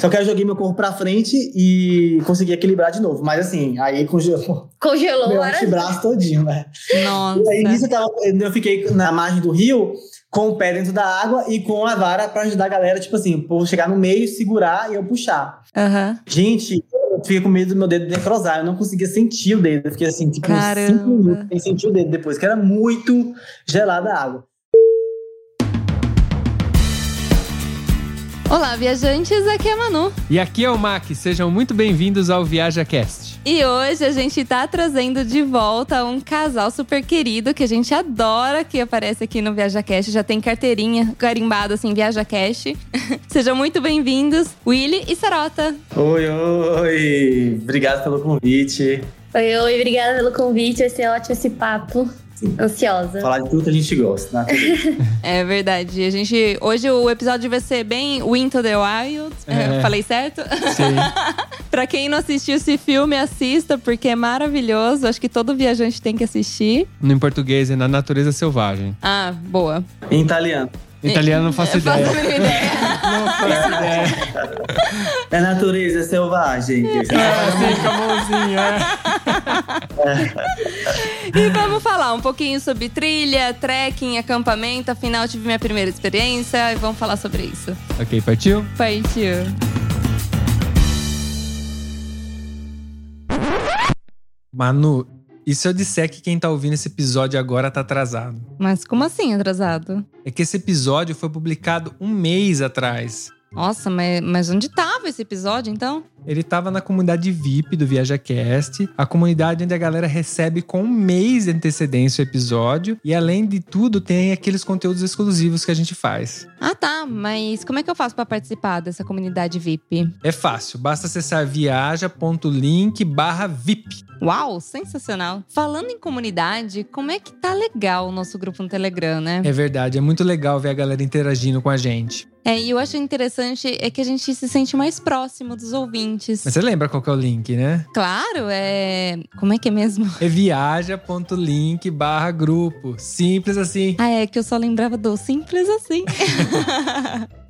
Só que eu joguei meu corpo pra frente e consegui equilibrar de novo. Mas assim, aí congelou Congelou, meu antebraço todinho, né? Nossa. E aí nisso eu, tava- eu fiquei na margem do rio com o pé dentro da água e com a vara pra ajudar a galera, tipo assim, povo chegar no meio, segurar e eu puxar. Aham. Gente, eu fiquei com medo do meu dedo necrosar, eu não conseguia sentir o dedo. Eu fiquei assim, tipo, uns Caramba. cinco minutos sem sentir o dedo depois, que era muito gelada a água. Olá, viajantes, aqui é a Manu. E aqui é o Mac, sejam muito bem-vindos ao ViajaCast. E hoje a gente tá trazendo de volta um casal super querido que a gente adora que aparece aqui no ViajaCast. Já tem carteirinha carimbada assim, ViajaCast. Sejam muito bem-vindos, Willy e Sarota. Oi, oi! Obrigado pelo convite. Oi, oi, obrigada pelo convite. Vai ser ótimo esse papo. Sim. Ansiosa. Falar de tudo que a gente gosta, né? É verdade. A gente hoje o episódio vai ser bem Into the Wild. É. Falei certo? Sim. Pra quem não assistiu esse filme, assista porque é maravilhoso. Acho que todo viajante tem que assistir. No em português é Na Natureza Selvagem. Ah, boa. Em italiano. Italiano não faço ideia. Não faço ideia. É natureza selvagem. É assim, com a mãozinha, é. E vamos falar um pouquinho sobre trilha, trekking, acampamento. Afinal, tive minha primeira experiência e vamos falar sobre isso. Ok, partiu? Partiu. Manu, e se eu disser que quem tá ouvindo esse episódio agora tá atrasado? Mas como assim atrasado? É que esse episódio foi publicado um mês atrás. Nossa, mas, mas onde tava esse episódio então? Ele tava na comunidade VIP do ViajaCast, a comunidade onde a galera recebe com um mês de antecedência o episódio. E além de tudo, tem aqueles conteúdos exclusivos que a gente faz. Ah, tá. Mas como é que eu faço pra participar dessa comunidade VIP? É fácil, basta acessar viaja.link barra VIP. Uau, sensacional. Falando em comunidade, como é que tá legal o nosso grupo no Telegram, né? É verdade, é muito legal ver a galera interagindo com a gente. É, e eu acho interessante é que a gente se sente mais próximo dos ouvintes. Mas você lembra qual que é o link, né? Claro, é. Como é que é mesmo? É viaja.link barra grupo. Simples assim. Ah, é que eu só lembrava do simples assim.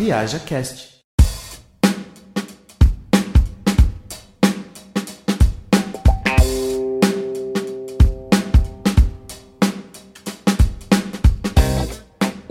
Viaja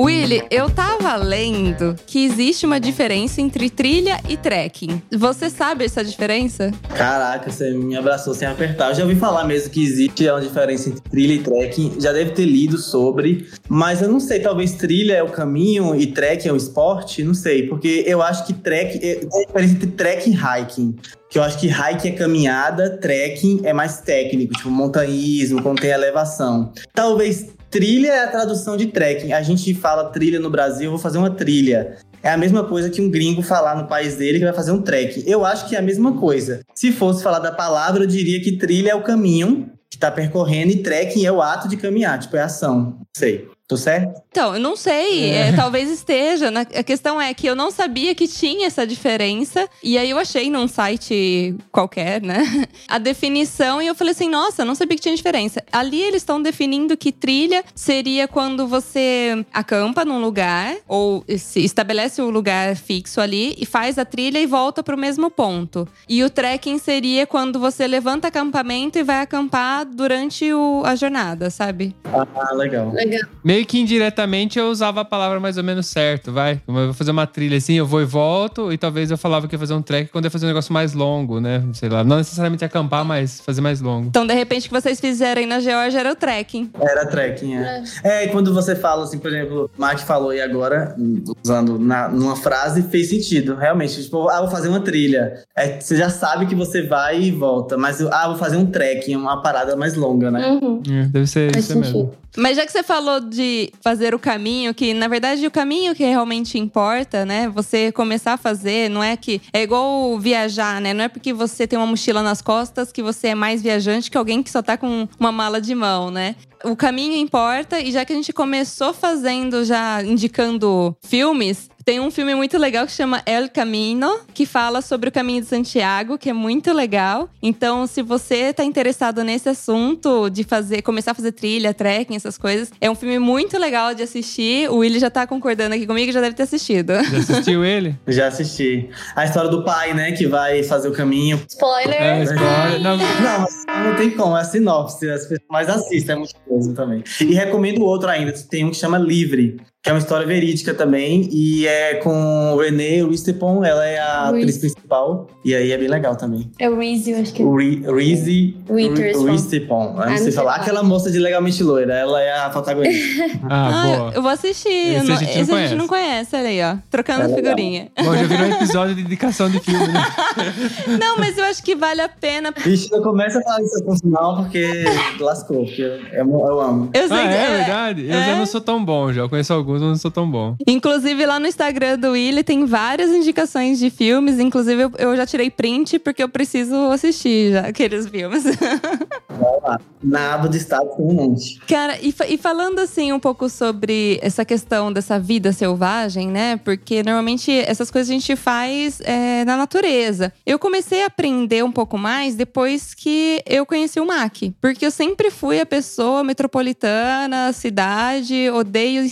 Willy, eu tava lendo que existe uma diferença entre trilha e trekking. Você sabe essa diferença? Caraca, você me abraçou sem apertar. Eu já ouvi falar mesmo que existe uma diferença entre trilha e trekking. Já deve ter lido sobre. Mas eu não sei, talvez trilha é o caminho e trekking é o esporte. Não sei, porque eu acho que trekking... É a diferença entre trekking e hiking. Que eu acho que hiking é caminhada, trekking é mais técnico. Tipo, montanhismo, quando tem elevação. Talvez trilha é a tradução de trekking. A gente fala trilha no Brasil, vou fazer uma trilha. É a mesma coisa que um gringo falar no país dele que vai fazer um trek. Eu acho que é a mesma coisa. Se fosse falar da palavra, eu diria que trilha é o caminho que tá percorrendo e trekking é o ato de caminhar, tipo, é ação. Sei. Tô certo? Então, eu não sei, é, talvez esteja. Na- a questão é que eu não sabia que tinha essa diferença. E aí eu achei num site qualquer, né? A definição e eu falei assim: nossa, eu não sabia que tinha diferença. Ali eles estão definindo que trilha seria quando você acampa num lugar ou se estabelece o lugar fixo ali e faz a trilha e volta pro mesmo ponto. E o trekking seria quando você levanta acampamento e vai acampar durante o- a jornada, sabe? Ah, legal. Legal. Meio Meio que indiretamente eu usava a palavra mais ou menos certo, vai. Como eu vou fazer uma trilha assim, eu vou e volto, e talvez eu falava que ia fazer um trek quando ia fazer um negócio mais longo, né? Sei lá. Não necessariamente acampar, mas fazer mais longo. Então, de repente, o que vocês fizerem na Geórgia era o trekking. Era trekking, é. É, e quando você fala assim, por exemplo, o Mark falou e agora, usando na, numa frase, fez sentido. Realmente, tipo, ah, vou fazer uma trilha. É, você já sabe que você vai e volta, mas ah, vou fazer um trekking, uma parada mais longa, né? Uhum. É, deve ser Faz isso mesmo. sentido. Mas já que você falou de fazer o caminho, que na verdade o caminho que realmente importa, né? Você começar a fazer, não é que. É igual viajar, né? Não é porque você tem uma mochila nas costas que você é mais viajante que alguém que só tá com uma mala de mão, né? O caminho importa, e já que a gente começou fazendo, já indicando filmes, tem um filme muito legal que chama El Camino, que fala sobre o caminho de Santiago, que é muito legal. Então, se você tá interessado nesse assunto de fazer, começar a fazer trilha, trekking, essas coisas, é um filme muito legal de assistir. O Willy já tá concordando aqui comigo, já deve ter assistido. Já assistiu ele? Já assisti. A história do pai, né, que vai fazer o caminho. Spoiler. É, spoiler. Não, Não, mas não tem como, é a sinopse. As pessoas mais assistem, é muito coisa também. E recomendo outro ainda, tem um que chama Livre, que é uma história verídica também, e é com o Renée Wistepon, ela é a atriz Reese. principal, e aí é bem legal também. É o Reese, eu acho que. Re- Reese. Wistepon, eu Ah, não sei falar. Aquela moça de Legalmente Loira, ela é a protagonista. Ah, boa. eu- eu vou assistir. Esse Eu não- a gente não esse a conhece. gente não conhece, olha aí, ó. Trocando É figurinha. Bom, já virou um episódio de indicação de filme, né? Não, mas eu acho que vale a pena. Vixe, não começa a falar isso com final, porque lascou, porque eu, eu amo. Eu sei Ah, que é verdade? Eu já é. não sou tão bom, já. Eu conheço alguns, mas não sou tão bom. Inclusive, lá no Instagram do Willy tem várias indicações de filmes. Inclusive, eu, eu já tirei print porque eu preciso assistir já aqueles filmes. Vai lá. Na aba de estado tem um monte. Cara, e, e falando assim um pouco sobre essa questão dessa vida selvagem, né? Porque normalmente essas coisas a gente faz é, na natureza. Eu comecei a aprender um pouco mais depois que eu conheci o MAC. Porque eu sempre fui a pessoa metropolitana, cidade, odeio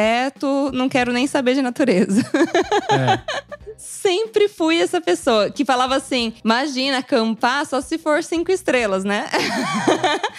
inseto, não quero nem saber de natureza. É. Sempre fui essa pessoa que falava assim: imagina, acampar só se for cinco estrelas, né?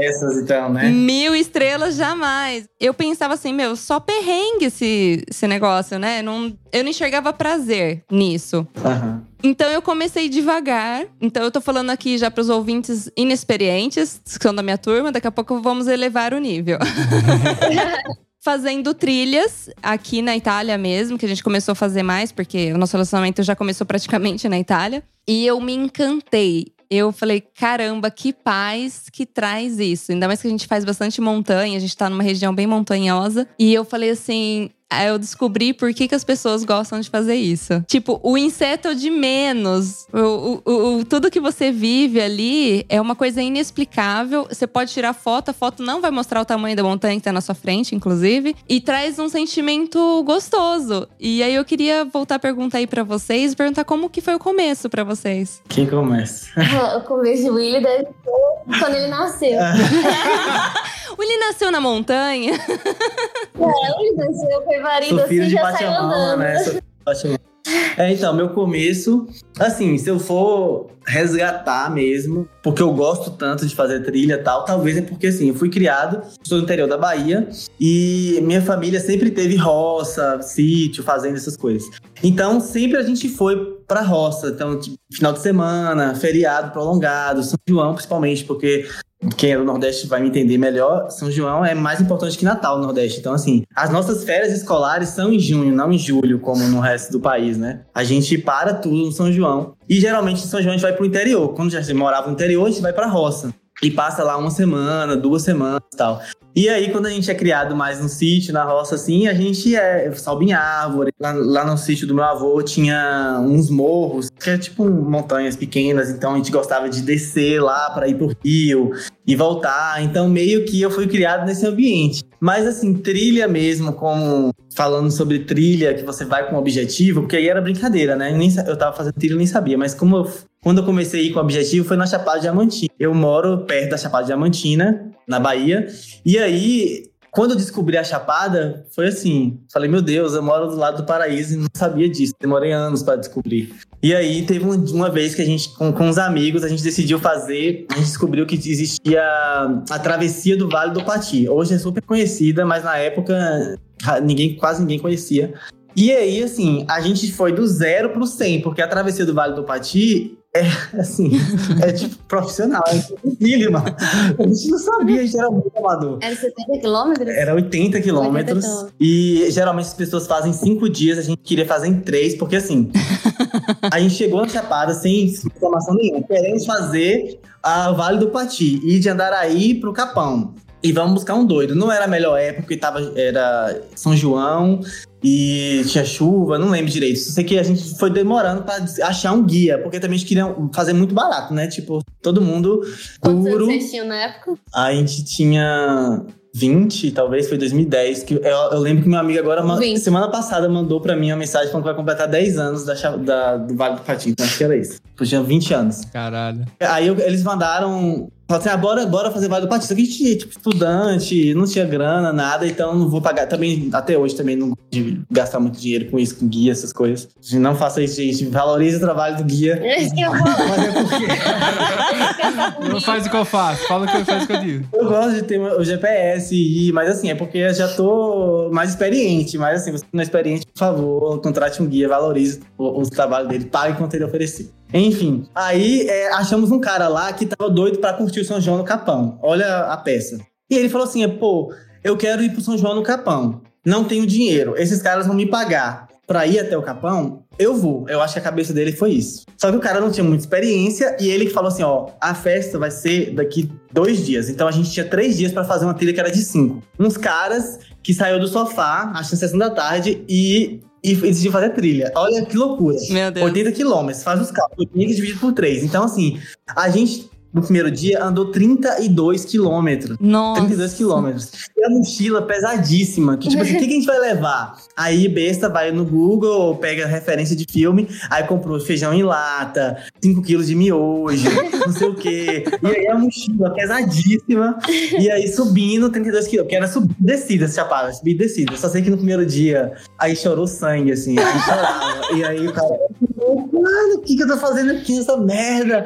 Essas então, né? Mil estrelas jamais. Eu pensava assim, meu, só perrengue esse, esse negócio, né? Não, eu não enxergava prazer nisso. Aham. Então eu comecei devagar. Então eu tô falando aqui já pros ouvintes inexperientes, que são da minha turma, daqui a pouco vamos elevar o nível. Fazendo trilhas aqui na Itália mesmo, que a gente começou a fazer mais, porque o nosso relacionamento já começou praticamente na Itália. E eu me encantei. Eu falei, caramba, que paz que traz isso. Ainda mais que a gente faz bastante montanha, a gente tá numa região bem montanhosa. E eu falei assim. Aí Eu descobri por que, que as pessoas gostam de fazer isso. Tipo, o inseto é o de menos. O, o- o- tudo que você vive ali é uma coisa inexplicável. Você pode tirar foto, a foto não vai mostrar o tamanho da montanha que tá na sua frente, inclusive. E traz um sentimento gostoso. E aí eu queria voltar a perguntar aí pra vocês, perguntar como que foi o começo pra vocês. Quem começa? O começo de Willy deve ser quando ele nasceu. O Willy nasceu na montanha. É, ele nasceu, foi Sou filho assim, de já saiu Pachamama, andando. né? É, então, meu começo, assim, se eu for resgatar mesmo, porque eu gosto tanto de fazer trilha e tal, talvez é porque, assim, eu fui criado, sou do interior da Bahia, e minha família sempre teve roça, sítio, fazenda, essas coisas. Então, sempre a gente foi pra roça, então, tipo, final de semana, feriado prolongado, São João, principalmente, porque quem é do Nordeste vai me entender melhor. São João é mais importante que Natal no Nordeste. Então, assim, as nossas férias escolares são em junho, não em julho, como no resto do país, né? A gente para tudo no São João. E geralmente em São João a gente vai pro interior. Quando gente morava no interior, a gente vai pra roça. E passa lá uma semana, duas semanas e tal. E aí, quando a gente é criado mais no sítio, na roça, assim, a gente é, sobe em árvore. Lá, lá no sítio do meu avô tinha uns morros, que é tipo montanhas pequenas, então a gente gostava de descer lá para ir pro rio e voltar. Então, meio que eu fui criado nesse ambiente. Mas, assim, trilha mesmo, como falando sobre trilha, que você vai com um objetivo, porque aí era brincadeira, né? Eu tava fazendo trilha e nem sabia, mas como eu, quando eu comecei a ir com objetivo foi na Chapada Diamantina. Eu moro perto da Chapada Diamantina, na Bahia, e aí quando eu descobri a Chapada, foi assim. Falei, meu Deus, eu moro do lado do paraíso e não sabia disso. Demorei anos para descobrir. E aí teve um- uma vez que a gente, com, com os amigos, a gente decidiu fazer. A gente descobriu que existia a travessia do Vale do Pati. Hoje é super conhecida, mas na época ninguém, quase ninguém conhecia. E aí, assim, a gente foi do zero pro 100, porque a travessia do Vale do Pati é, assim, é tipo profissional, é difícil, mano. A gente não sabia, a gente era muito amador. Era 70 quilômetros? Era 80 quilômetros. 80 quilômetros. E geralmente as pessoas fazem cinco dias, a gente queria fazer em três, porque assim, a gente chegou na Chapada sem informação nenhuma, querendo fazer a Vale do Pati, ir de Andaraí pro Capão. E vamos buscar um doido. Não era a melhor época, porque tava, era São João e tinha chuva, não lembro direito. Só sei que a gente foi demorando pra achar um guia, porque também a gente queria fazer muito barato, né? Tipo, todo mundo Quantos vocês tinham na época? A gente tinha 20, talvez foi 2010. Que eu, eu lembro que meu amigo agora, ma- 20. semana passada, mandou pra mim uma mensagem falando que vai completar 10 anos da, da- do Vale do Patinho. Então acho que era isso. Tinha 20 anos. Caralho. Aí eu- eles mandaram. Falaram assim: ah, bora, bora fazer Vale do Patinho. Só que a gente, tipo, estudante, não tinha grana, nada, então não vou pagar. Também, até hoje, também não gosto de gastar muito dinheiro com isso, com guia, essas coisas. Não faça isso, gente. Valorize o trabalho do guia. É isso que eu vou. Mas é porque. Não faz o que eu faço, fala o que eu faço o que eu digo. Eu gosto de ter o GPS e mas assim, é porque eu já tô mais experiente. Mas assim, você não é experiente, por favor, contrate um guia, valorize o, o trabalho dele, pague quanto ele oferecer. Enfim, aí é, achamos um cara lá que tava doido pra curtir o São João no Capão. Olha a peça. E ele falou assim: pô, eu quero ir pro São João no Capão. Não tenho dinheiro. Esses caras vão me pagar pra ir até o Capão. Eu vou. Eu acho que a cabeça dele foi isso. Só que o cara não tinha muita experiência e ele falou assim: ó, a festa vai ser daqui dois dias. Então a gente tinha três dias pra fazer uma trilha que era de cinco. Uns caras que saiu do sofá, acho que sessão da tarde, e, e decidiu fazer trilha. Olha que loucura. Meu Deus. 80 quilômetros, faz os cálculos. 80 dividido por três. Então, assim, a gente. No primeiro dia andou 32 quilômetros. Nossa. 32 quilômetros. E a mochila pesadíssima. Que tipo assim, o que, que a gente vai levar? Aí, besta, vai no Google, pega referência de filme, aí comprou feijão em lata, 5 quilos de miojo, não sei o quê. E aí a mochila pesadíssima. E aí subindo 32 quilômetros, que era subida e descida, chapada, subida e descida. Só sei que no primeiro dia, aí chorou sangue, assim, aí chorava. e aí o cara, mano, o que, que eu tô fazendo aqui nessa merda?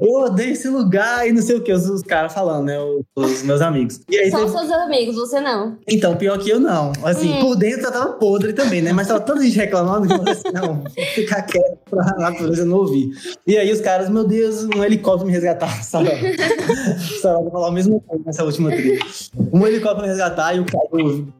Eu odeio esse lugar e não sei o que, os, os caras falando, né? Os, os meus amigos. E aí Só teve- os seus amigos, você não. então, pior que eu não. Assim, Hum. por dentro eu tava podre também, né? Mas tava toda gente reclamando que eu falei assim, não, vou ficar quieto pra natureza não ouvir. E aí os caras, meu Deus, um helicóptero me resgatar, sabe? Só vou falar o mesmo coisa nessa última trilha. Um helicóptero resgatar e o cara,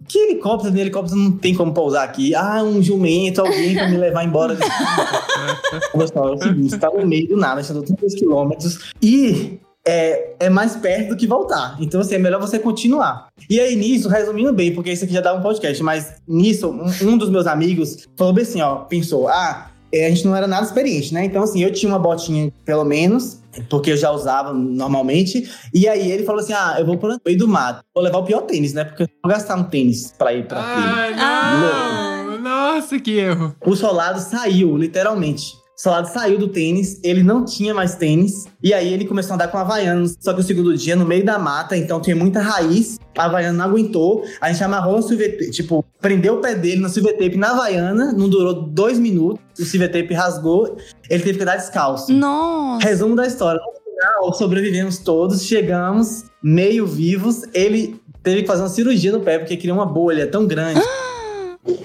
que helicóptero? Nem helicóptero não tem como pousar aqui. Ah, um jumento, alguém pra me levar embora só, é o seguinte, tá no meio do nada, andou 32 quilômetros e é, é mais perto do que voltar. Então, assim, é melhor você continuar. E aí, nisso, resumindo bem, porque isso aqui já dá um podcast, mas nisso, um, um dos meus amigos falou bem assim, ó, pensou, ah, a gente não era nada experiente, né? Então, assim, eu tinha uma botinha, pelo menos, porque eu já usava normalmente, e aí ele falou assim, ah, eu vou pro meio do mato, vou levar o pior tênis, né? Porque eu vou gastar um tênis pra ir pra trilha. Ah. Nossa, que erro. O solado saiu, literalmente. O solado saiu do tênis, ele não tinha mais tênis. E aí ele começou a andar com Havaianos. Só que o segundo dia, no meio da mata, então tinha muita raiz. A Havaiana não aguentou. A gente amarrou no silver tape, tipo, prendeu o pé dele no silver tape na Havaiana. Não durou dois minutos. O silver tape rasgou. Ele teve que andar descalço. Nossa. Resumo da história. No final, sobrevivemos todos, chegamos meio vivos. Ele teve que fazer uma cirurgia no pé porque criou uma bolha tão grande.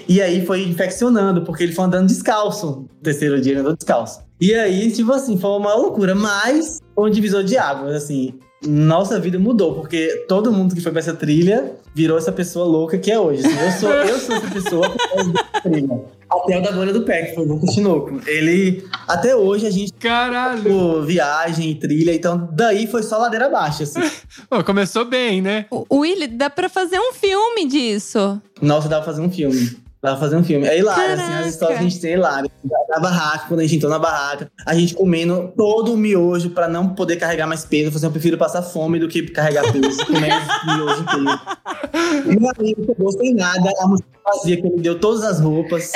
E aí foi infeccionando, porque ele foi andando descalço. No terceiro dia ele andou descalço. E aí, tipo assim, foi uma loucura, mas foi um divisor de águas, assim. Nossa vida mudou, porque todo mundo que foi pra essa trilha virou essa pessoa louca que é hoje. assim. eu, sou, eu sou essa pessoa por causa dessa trilha. Até o da bolha do pé, que foi o Lucas Tinoco. Ele, até hoje, a gente Caralho. Pô, viagem, trilha, então daí foi só ladeira abaixo, assim. Pô, começou bem, né? O Willy, dá pra fazer um filme disso. Nossa, dava pra fazer um filme. Pra fazer um filme. É hilário, assim, Caraca. as histórias que a gente tem é hilário. Na barraca, quando a gente entrou na barraca, a gente comendo todo o miojo pra não poder carregar mais peso. Eu falei assim, eu prefiro passar fome do que carregar peso. Comer miojo inteiro. E meu amigo pegou sem nada, a mochila vazia, que ele deu todas as roupas,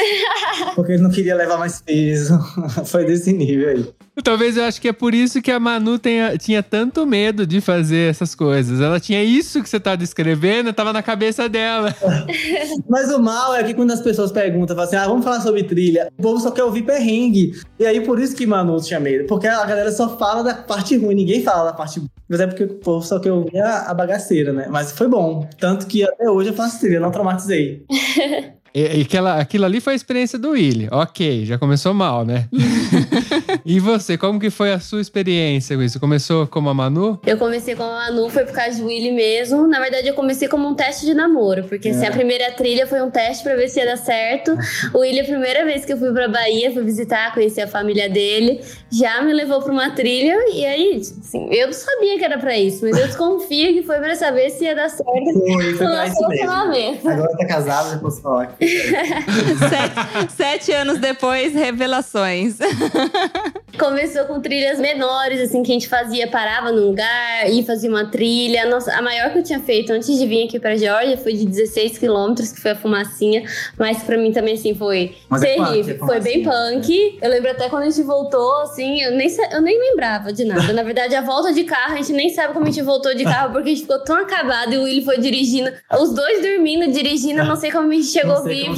porque ele não queria levar mais peso. Foi desse nível aí. Talvez eu acho que é por isso que a Manu tenha, tinha tanto medo de fazer essas coisas. Ela tinha isso que você tá descrevendo, tava na cabeça dela. Mas o mal é que quando as pessoas perguntam, falam assim, ah, vamos falar sobre trilha, o povo só quer ouvir perrengue. E aí por isso que Manu tinha medo. Porque a galera só fala da parte ruim, ninguém fala da parte boa. Mas é porque o povo só quer ouvir a, a bagaceira, né? Mas foi bom. Tanto que até hoje eu faço trilha, não traumatizei. E, e aquela, aquilo ali foi a experiência do Willy. Ok, já começou mal, né? e você, como que foi a sua experiência com isso? Começou como a Manu? Eu comecei com a Manu, foi por causa do Willy mesmo. Na verdade, eu comecei como um teste de namoro, porque assim, a primeira trilha foi um teste pra ver se ia dar certo. O Willy, a primeira vez que eu fui pra Bahia, fui visitar, conhecer a família dele, já me levou pra uma trilha. E aí, assim, eu não sabia que era pra isso, mas eu desconfio que foi pra saber se ia dar certo Foi, foi no pra isso mesmo. Agora tá casado, posso falar. que- sete, sete anos depois, revelações. Começou com trilhas menores, assim, que a gente fazia, parava num lugar e fazia uma trilha. Nossa, a maior que eu tinha feito antes de vir aqui pra Geórgia foi de 16 quilômetros, que foi a fumacinha. Mas pra mim também, assim, foi Mas é terrível. punk, é foi bem punk. Eu lembro até quando a gente voltou, assim, eu nem, eu nem lembrava de nada. Na verdade, a volta de carro, a gente nem sabe como a gente voltou de carro, porque a gente ficou tão acabado e o Willy foi dirigindo. Os dois dormindo, dirigindo, eu não sei como a gente chegou vivo.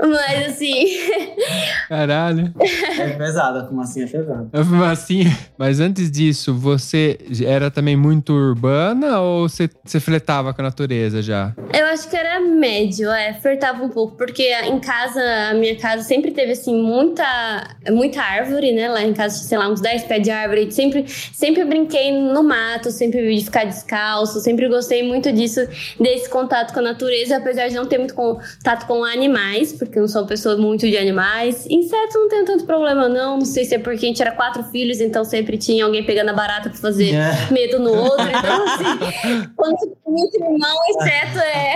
Mas assim, Caralho. É pesado, a fumacinha é pesada. A fumacinha. Mas antes disso, você era também muito urbana ou você, você fletava com a natureza já? Eu acho que era médio, é, flertava um pouco, porque em casa, a minha casa sempre teve, assim, muita, muita árvore, né? Lá em casa, sei lá, uns 10 pés de árvore. Sempre, sempre brinquei no mato, sempre de ficar descalço, sempre gostei muito disso, desse contato com a natureza, apesar de não ter muito contato com animais, porque eu não sou uma pessoa muito de animais. Insetos não tenho tanto problema, não. Não sei se é porque a gente era quatro filhos, então sempre tinha alguém pegando a barata pra fazer É. medo no outro. Então, assim, quando você tem muito irmão, inseto é,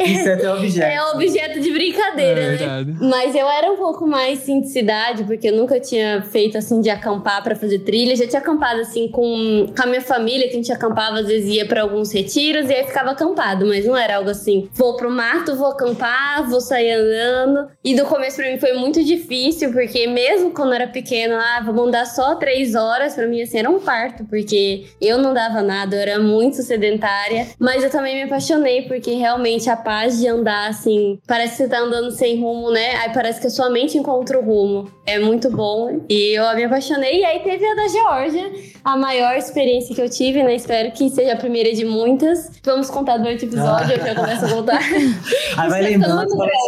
Inseto é objeto. é objeto de brincadeira, É né? Mas eu era um pouco mais sim de cidade, porque eu nunca tinha feito assim de acampar pra fazer trilha. Já tinha acampado assim com, com a minha família, que a gente acampava, às vezes ia pra alguns retiros e aí ficava acampado, mas não era algo assim. Vou pro mato, vou acampar, vou sair andando. E no começo pra mim foi muito difícil, porque mesmo quando eu era pequena, ah, vamos andar só três horas, pra mim assim era um parto, porque eu não dava nada, eu era muito sedentária. Mas eu também me apaixonei, porque realmente a paz de andar assim, parece que você tá andando sem rumo, né? Aí parece que a sua mente encontra o rumo. É muito bom. E eu me apaixonei. E aí teve a da Geórgia, a maior experiência que eu tive, né? Espero que seja a primeira de muitas. Vamos contar durante o episódio, eu já começo a voltar. Aí vai lembrando,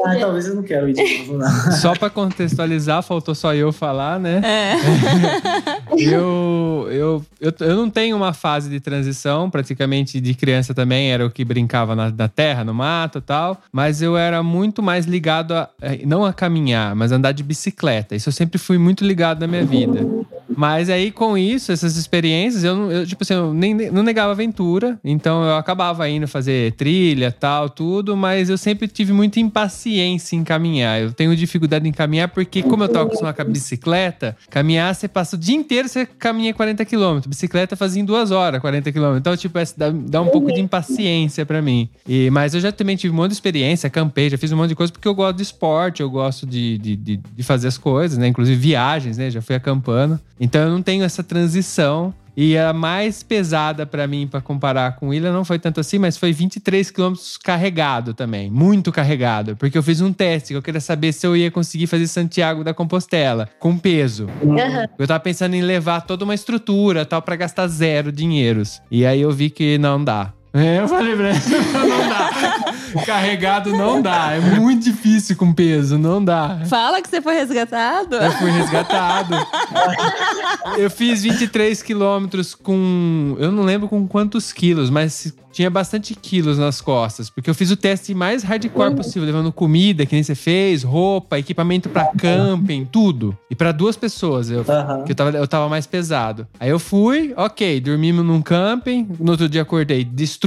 ah, talvez eu não quero ir de novo, não. Só pra contextualizar, faltou só eu falar, né? É. Eu, eu, eu, eu não tenho uma fase de transição, praticamente de criança também, era o que brincava na, na terra, no mato e tal, mas eu era muito mais ligado a, eh, não a caminhar, mas a andar de bicicleta. Isso eu sempre fui muito ligado na minha vida. Mas aí, com isso, essas experiências, eu, eu tipo assim, eu nem, não negava aventura, então eu acabava indo fazer trilha, tal, tudo, mas eu sempre tive muita impaciência em caminhar. Eu tenho dificuldade em caminhar porque, como eu tô acostumado com a bicicleta, caminhar, você passa o dia inteiro, você caminha 40 km. Bicicleta fazia em duas horas, 40 km. Então, tipo, dá, dá um pouco de impaciência pra mim. E, mas eu já também tive um monte de experiência, acampei, já fiz um monte de coisa porque eu gosto de esporte, eu gosto de, de, de, de fazer as coisas, né? Inclusive viagens, né? Já fui acampando. Então eu não tenho essa transição. E a mais pesada pra mim, pra comparar com Ilha, não foi tanto assim, mas foi 23 quilômetros carregado também. Muito carregado. Porque eu fiz um teste, que eu queria saber se eu ia conseguir fazer Santiago da Compostela com peso. Aham. Eu tava pensando em levar toda uma estrutura tal pra gastar zero dinheiros. E aí eu vi que não dá. É, eu falei pra ele, não dá. Carregado não dá. É muito difícil com peso, não dá. Fala que você foi resgatado. Eu fui resgatado. eu fiz 23 quilômetros com. Eu não lembro com quantos quilos, mas tinha bastante quilos nas costas. Porque eu fiz o teste mais hardcore possível, levando comida, que nem você fez, roupa, equipamento pra camping, tudo. E pra duas pessoas. Eu, que eu tava, eu tava mais pesado. Aí eu fui, ok, dormimos num camping. No outro dia acordei destruído,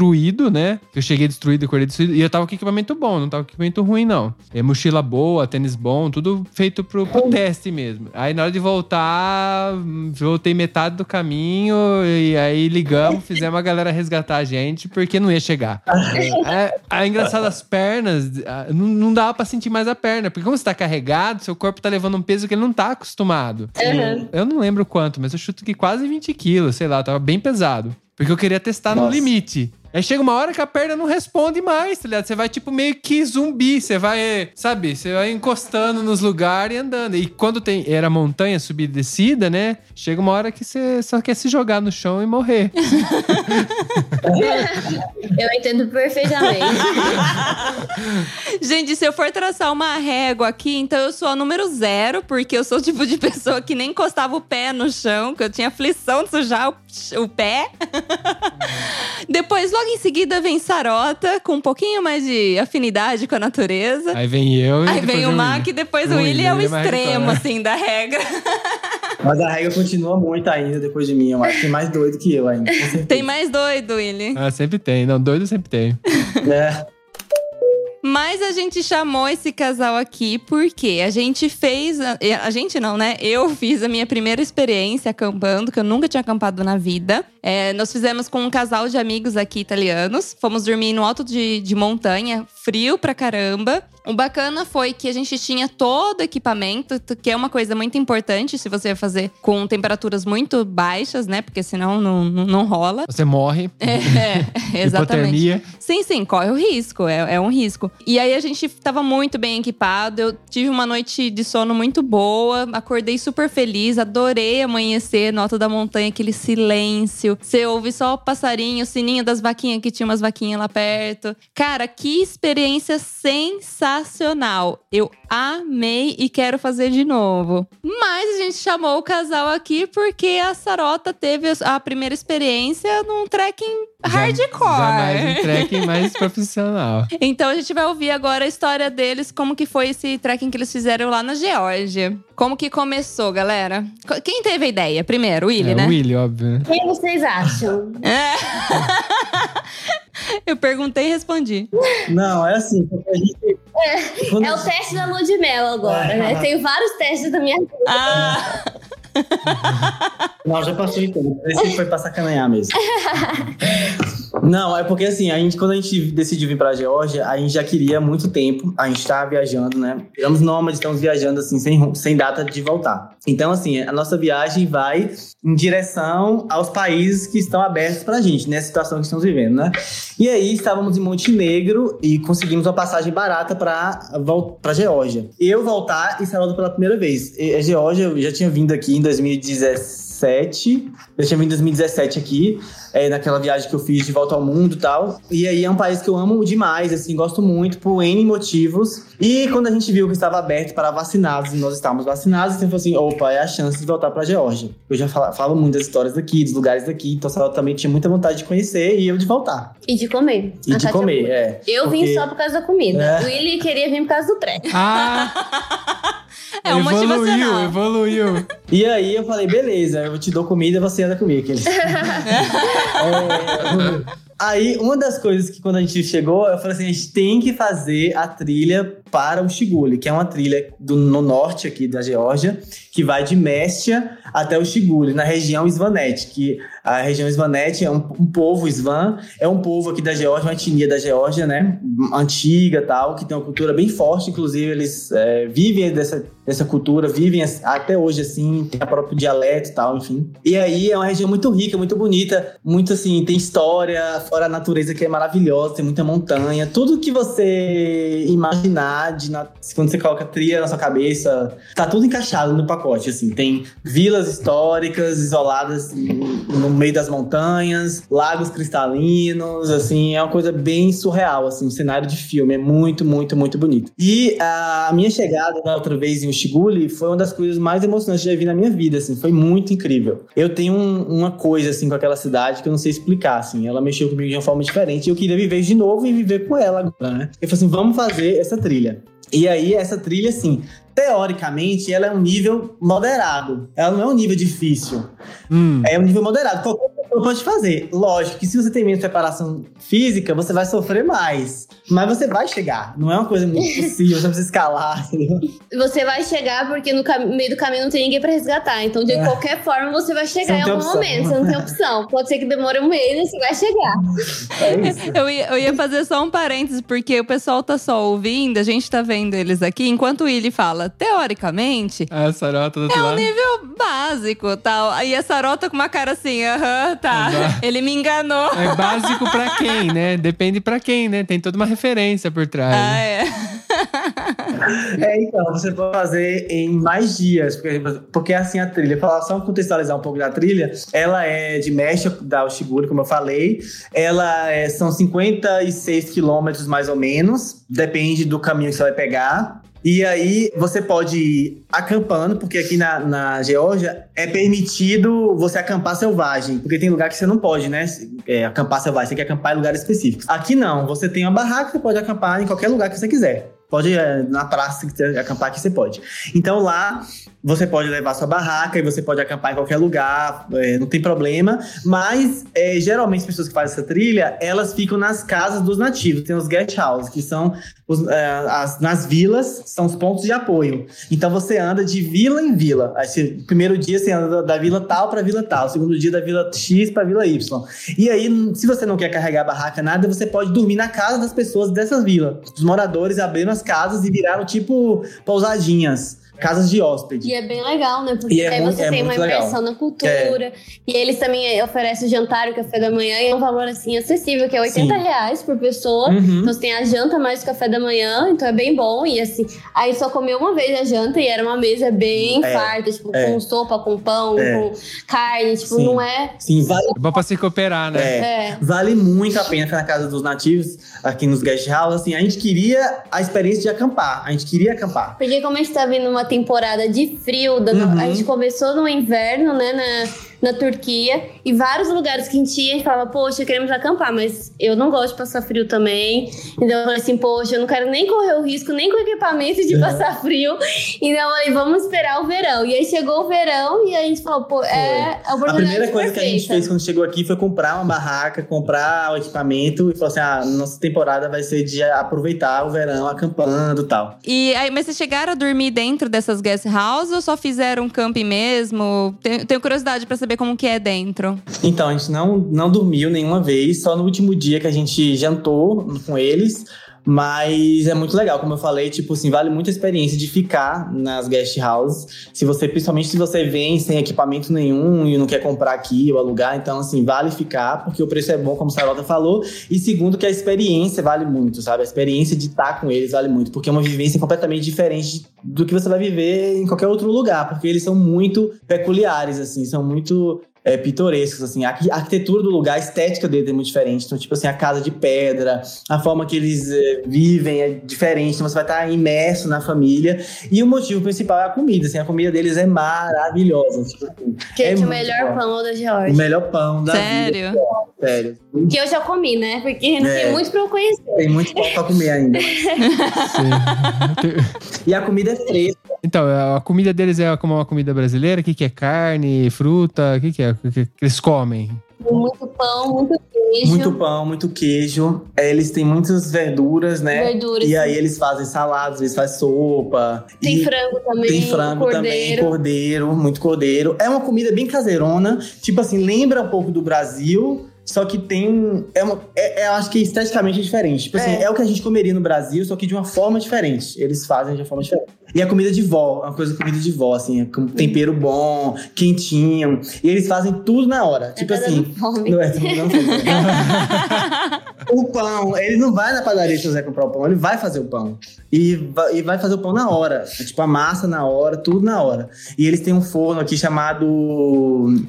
né? Eu cheguei destruído, acordei destruído. E eu tava com equipamento bom, não tava com equipamento ruim, não. É mochila boa, tênis bom, tudo feito pro, pro teste mesmo. Aí na hora de voltar, voltei metade do caminho e aí ligamos, fizemos a galera resgatar a gente, porque não ia chegar. É, é engraçado, as pernas, não, não dava pra sentir mais a perna, porque como você tá carregado, seu corpo tá levando um peso que ele não tá acostumado. Uhum. Eu não lembro quanto, mas eu chuto que quase 20 quilos, sei lá, tava bem pesado. Porque eu queria testar no Nossa. limite. Aí chega uma hora que a perna não responde mais, tá ligado? Você vai tipo meio que zumbi, você vai, sabe? Você vai encostando nos lugares e andando. E quando tem era montanha, subida e descida, né? Chega uma hora que você só quer se jogar no chão e morrer. Eu entendo perfeitamente. Gente, se eu for traçar uma régua aqui, então eu sou a número zero, porque eu sou o tipo de pessoa que nem encostava o pé no chão, que eu tinha aflição de sujar o, o pé. Depois, logo em seguida, vem Sarota, com um pouquinho mais de afinidade com a natureza. Aí vem eu e Aí vem o. Mac e depois o Willy é o extremo, assim, da regra. Mas a regra continua muito ainda depois de mim. Eu acho que tem mais doido que eu ainda. Tem mais doido, Willy. Ah, sempre tem. Não, doido sempre tem. É. Mas a gente chamou esse casal aqui porque a gente fez. A, a gente não, né? Eu fiz a minha primeira experiência acampando, que eu nunca tinha acampado na vida. É, nós fizemos com um casal de amigos aqui italianos. Fomos dormir no alto de, de montanha, frio pra caramba. O bacana foi que a gente tinha todo o equipamento, que é uma coisa muito importante se você fazer com temperaturas muito baixas, né? Porque senão não, não, não rola. Você morre. É, exatamente. Hipotermia. Sim, sim, corre o risco, é, é um risco. E aí a gente tava muito bem equipado, eu tive uma noite de sono muito boa, acordei super feliz, adorei amanhecer no alto da montanha, aquele silêncio. Você ouve só o passarinho, o sininho das vaquinhas, que tinha umas vaquinhas lá perto. Cara, que experiência sensacional. Eu amei e quero fazer de novo. Mas a gente chamou o casal aqui porque a Sarota teve a primeira experiência num trekking hardcore. Já mais um trekking mais profissional. Então a gente vai ouvir agora a história deles, como que foi esse trekking que eles fizeram lá na Geórgia. Como que começou, galera? Quem teve a ideia? Primeiro, o Willy, é, né? o Willy, óbvio. né? Quem vocês acham? É. Eu perguntei e respondi. Não, é assim, gente. Quando É o teste da lua de mel agora, né? Tem vários testes da minha vida. Ah, Não, já passou então. Esse foi pra sacanear mesmo. Não, é porque assim, a gente, quando a gente decidiu vir pra Geórgia, a gente já queria há muito tempo. A gente tava viajando, né? Estamos nômades, estamos viajando assim, sem, sem data de voltar. Então, assim, a nossa viagem vai em direção aos países que estão abertos pra gente, nessa situação que estamos vivendo, né? E aí, estávamos em Montenegro e conseguimos uma passagem barata vol- pra Geórgia. Eu voltar e Sarota pela primeira vez. A Geórgia, eu já tinha vindo aqui em 2017. Eu tinha vindo em 2017 aqui, é, naquela viagem que eu fiz de volta ao mundo e tal. E aí é um país que eu amo demais, assim, gosto muito por N motivos. E quando a gente viu que estava aberto para vacinados e nós estávamos vacinados, então falou assim: opa, é a chance de voltar pra Geórgia. Eu já falo, falo muito das histórias daqui, dos lugares daqui, então Sarota também tinha muita vontade de conhecer e eu de voltar. E de comer. E A de comer, é. Eu vim Porque- só por causa da comida. É. O Willy queria vir por causa do trem. Ah, é um evoluiu, evoluiu. E aí eu falei, beleza, eu te dou comida, você anda comigo. Aqueles. É, Aí, uma das coisas que quando a gente chegou, eu falei assim: a gente tem que fazer a trilha para o Shiguli, que é uma trilha do, no norte aqui da Geórgia, que vai de Mestia até o Shiguli, na região Svanete, que a região Svanete é um, um povo Svan, é um povo aqui da Geórgia, uma etnia da Geórgia, né? Antiga tal, que tem uma cultura bem forte, inclusive eles é, vivem dessa, dessa cultura, vivem até hoje assim, tem o próprio dialeto e tal, enfim. E aí é uma região muito rica, muito bonita, muito assim, tem história, fora a natureza que é maravilhosa, tem muita montanha, tudo que você imaginar na- quando você coloca trilha na sua cabeça, tá tudo encaixado no pacote, assim. Tem vilas históricas isoladas no meio das montanhas, lagos cristalinos, assim, é uma coisa bem surreal, assim, um cenário de filme, é muito, muito, muito bonito. E a minha chegada da outra vez em Ushiguli foi uma das coisas mais emocionantes que eu já vi na minha vida, assim, foi muito incrível. Eu tenho um- uma coisa, assim, com aquela cidade que eu não sei explicar, assim, ela mexeu comigo de uma forma diferente e eu queria viver de novo e viver com ela agora, né? Eu falei assim, vamos fazer essa trilha. E aí, essa trilha, assim, teoricamente, ela é um nível moderado. Ela não é um nível difícil. Hum. É um nível moderado. Qualquer pessoa pode fazer. Lógico que se você tem menos preparação física, você vai sofrer mais. Mas você vai chegar. Não é uma coisa muito possível, você precisa escalar, entendeu? Você vai chegar porque no meio do caminho não tem ninguém pra resgatar. Então, de É. qualquer forma, você vai chegar em algum opção. momento. Você não tem opção. Pode ser que demore um mês, mas você vai chegar. É isso. Eu ia, eu ia fazer só um parênteses, porque o pessoal tá só ouvindo, a gente tá vendo eles aqui, enquanto o Willy fala, teoricamente, A Sarota do é um nível básico tal. Aí a Sarota com uma cara assim, aham, tá. Exato. Ele me enganou. É básico pra quem, né? Depende pra quem, né? Tem toda uma referência por trás. Ah, né? é. É, então, você pode fazer em mais dias, porque, porque assim a trilha, falar só contextualizar um pouco da trilha, ela é de México, da Oshiguro, como eu falei, ela é- são 56 quilômetros mais ou menos, depende do caminho que você vai pegar. E aí você pode ir acampando, porque aqui na, na Geórgia é permitido você acampar selvagem, porque tem lugar que você não pode, né? É, acampar selvagem, você tem que acampar em lugares específicos. Aqui não, você tem uma barraca, você pode acampar em qualquer lugar que você quiser. Pode é, na praça, acampar aqui, você pode. Então lá você pode levar sua barraca e você pode acampar em qualquer lugar, é, não tem problema. Mas é, geralmente as pessoas que fazem essa trilha, elas ficam nas casas dos nativos. Tem os guest houses, que são os, é, as, nas vilas, são os pontos de apoio. Então você anda de vila em vila. Aí, primeiro dia você anda da, da vila tal para vila tal, segundo dia da vila X para vila Y. E aí, se você não quer carregar a barraca nada, você pode dormir na casa das pessoas dessas vilas. Os moradores abriram as casas e viraram tipo pousadinhas, casas de hóspede. E é bem legal, né? Porque E é aí muito- você é tem uma muito legal. imersão na cultura. E eles também oferecem o jantar e o café da manhã. E é um valor, assim, acessível, que é 80 Sim. reais por pessoa. Uhum. Então você tem a janta mais o café da manhã, então é bem bom. E assim, aí só comeu uma vez a janta e era uma mesa bem É, farta, tipo, é. com sopa, com pão, É. com carne, tipo, Sim. não é. Sim, vale É bom pra se cooperar, né? É. É. Vale muito a pena ficar na casa dos nativos, aqui nos guest houses. Assim, a gente queria a experiência de acampar. A gente queria acampar. Porque como a gente tá vindo uma temporada de frio, Uhum. a gente começou no inverno, né, na, na Turquia, e vários lugares que a gente ia, a gente falava, poxa, queremos acampar, mas eu não gosto de passar frio também. Então eu falei assim, poxa, eu não quero nem correr o risco, nem com equipamento de Uhum. passar frio. Então eu falei, vamos esperar o verão. E aí chegou o verão e a gente falou, pô, é a A oportunidade primeira coisa que a gente perfeita. fez quando chegou aqui foi comprar uma barraca, comprar o equipamento e falou assim: ah, nossa temporada vai ser de aproveitar o verão acampando e tal. E aí, mas vocês chegaram a dormir dentro dessas guest houses ou só fizeram camping mesmo? Tenho, tenho curiosidade pra saber como que é dentro. Então, a gente não, não dormiu nenhuma vez, só no último dia que a gente jantou com eles. Mas é muito legal, como eu falei, tipo assim, vale muito a experiência de ficar nas guest houses. Se você, principalmente se você vem sem equipamento nenhum e não quer comprar aqui ou alugar, então assim, vale ficar, porque o preço é bom, como Sarota falou. E segundo, que a experiência vale muito, sabe? A experiência de estar com eles vale muito, porque é uma vivência completamente diferente do que você vai viver em qualquer outro lugar, porque eles são muito peculiares, assim, são muito é, pitorescos, assim. A arqui- a arquitetura do lugar, a estética dele é muito diferente. Então, tipo assim, a casa de pedra, a forma que eles é, vivem é diferente. Então, você vai estar imerso na família. E o motivo principal é a comida, assim. A comida deles é maravilhosa. Tipo, assim, Que é é o melhor bom. pão da o Georgia. melhor pão da Sério? vida. Sério. Que eu já comi, né? Porque não É. tem muito pra eu conhecer. Tem muito pão pra comer ainda. E a comida é fresca. Então, a comida deles é como uma comida brasileira? O que, que é carne, fruta? O que, que é? O que, que eles comem? Muito pão, muito queijo. Muito pão, muito queijo. É, Eles têm muitas verduras, né? Verduras. E aí eles fazem saladas, eles fazem sopa. Tem E frango também. Tem frango também, cordeiro. cordeiro, muito cordeiro. É uma comida bem caseirona. Tipo assim, lembra um pouco do Brasil. Só que tem. É uma, é, é- eu acho que esteticamente é diferente. Tipo assim, É. é o que a gente comeria no Brasil, só que de uma forma diferente. Eles fazem de uma forma diferente. E a comida de vó, é uma coisa comida de vó, assim, é com tempero bom, quentinho. E eles fazem tudo na hora. Tipo assim. fome. Não é, não o pão, ele não vai na padaria se você comprar o pão, ele vai fazer o pão. E vai, e vai fazer o pão na hora. É tipo, a massa na hora, tudo na hora. E eles têm um forno aqui chamado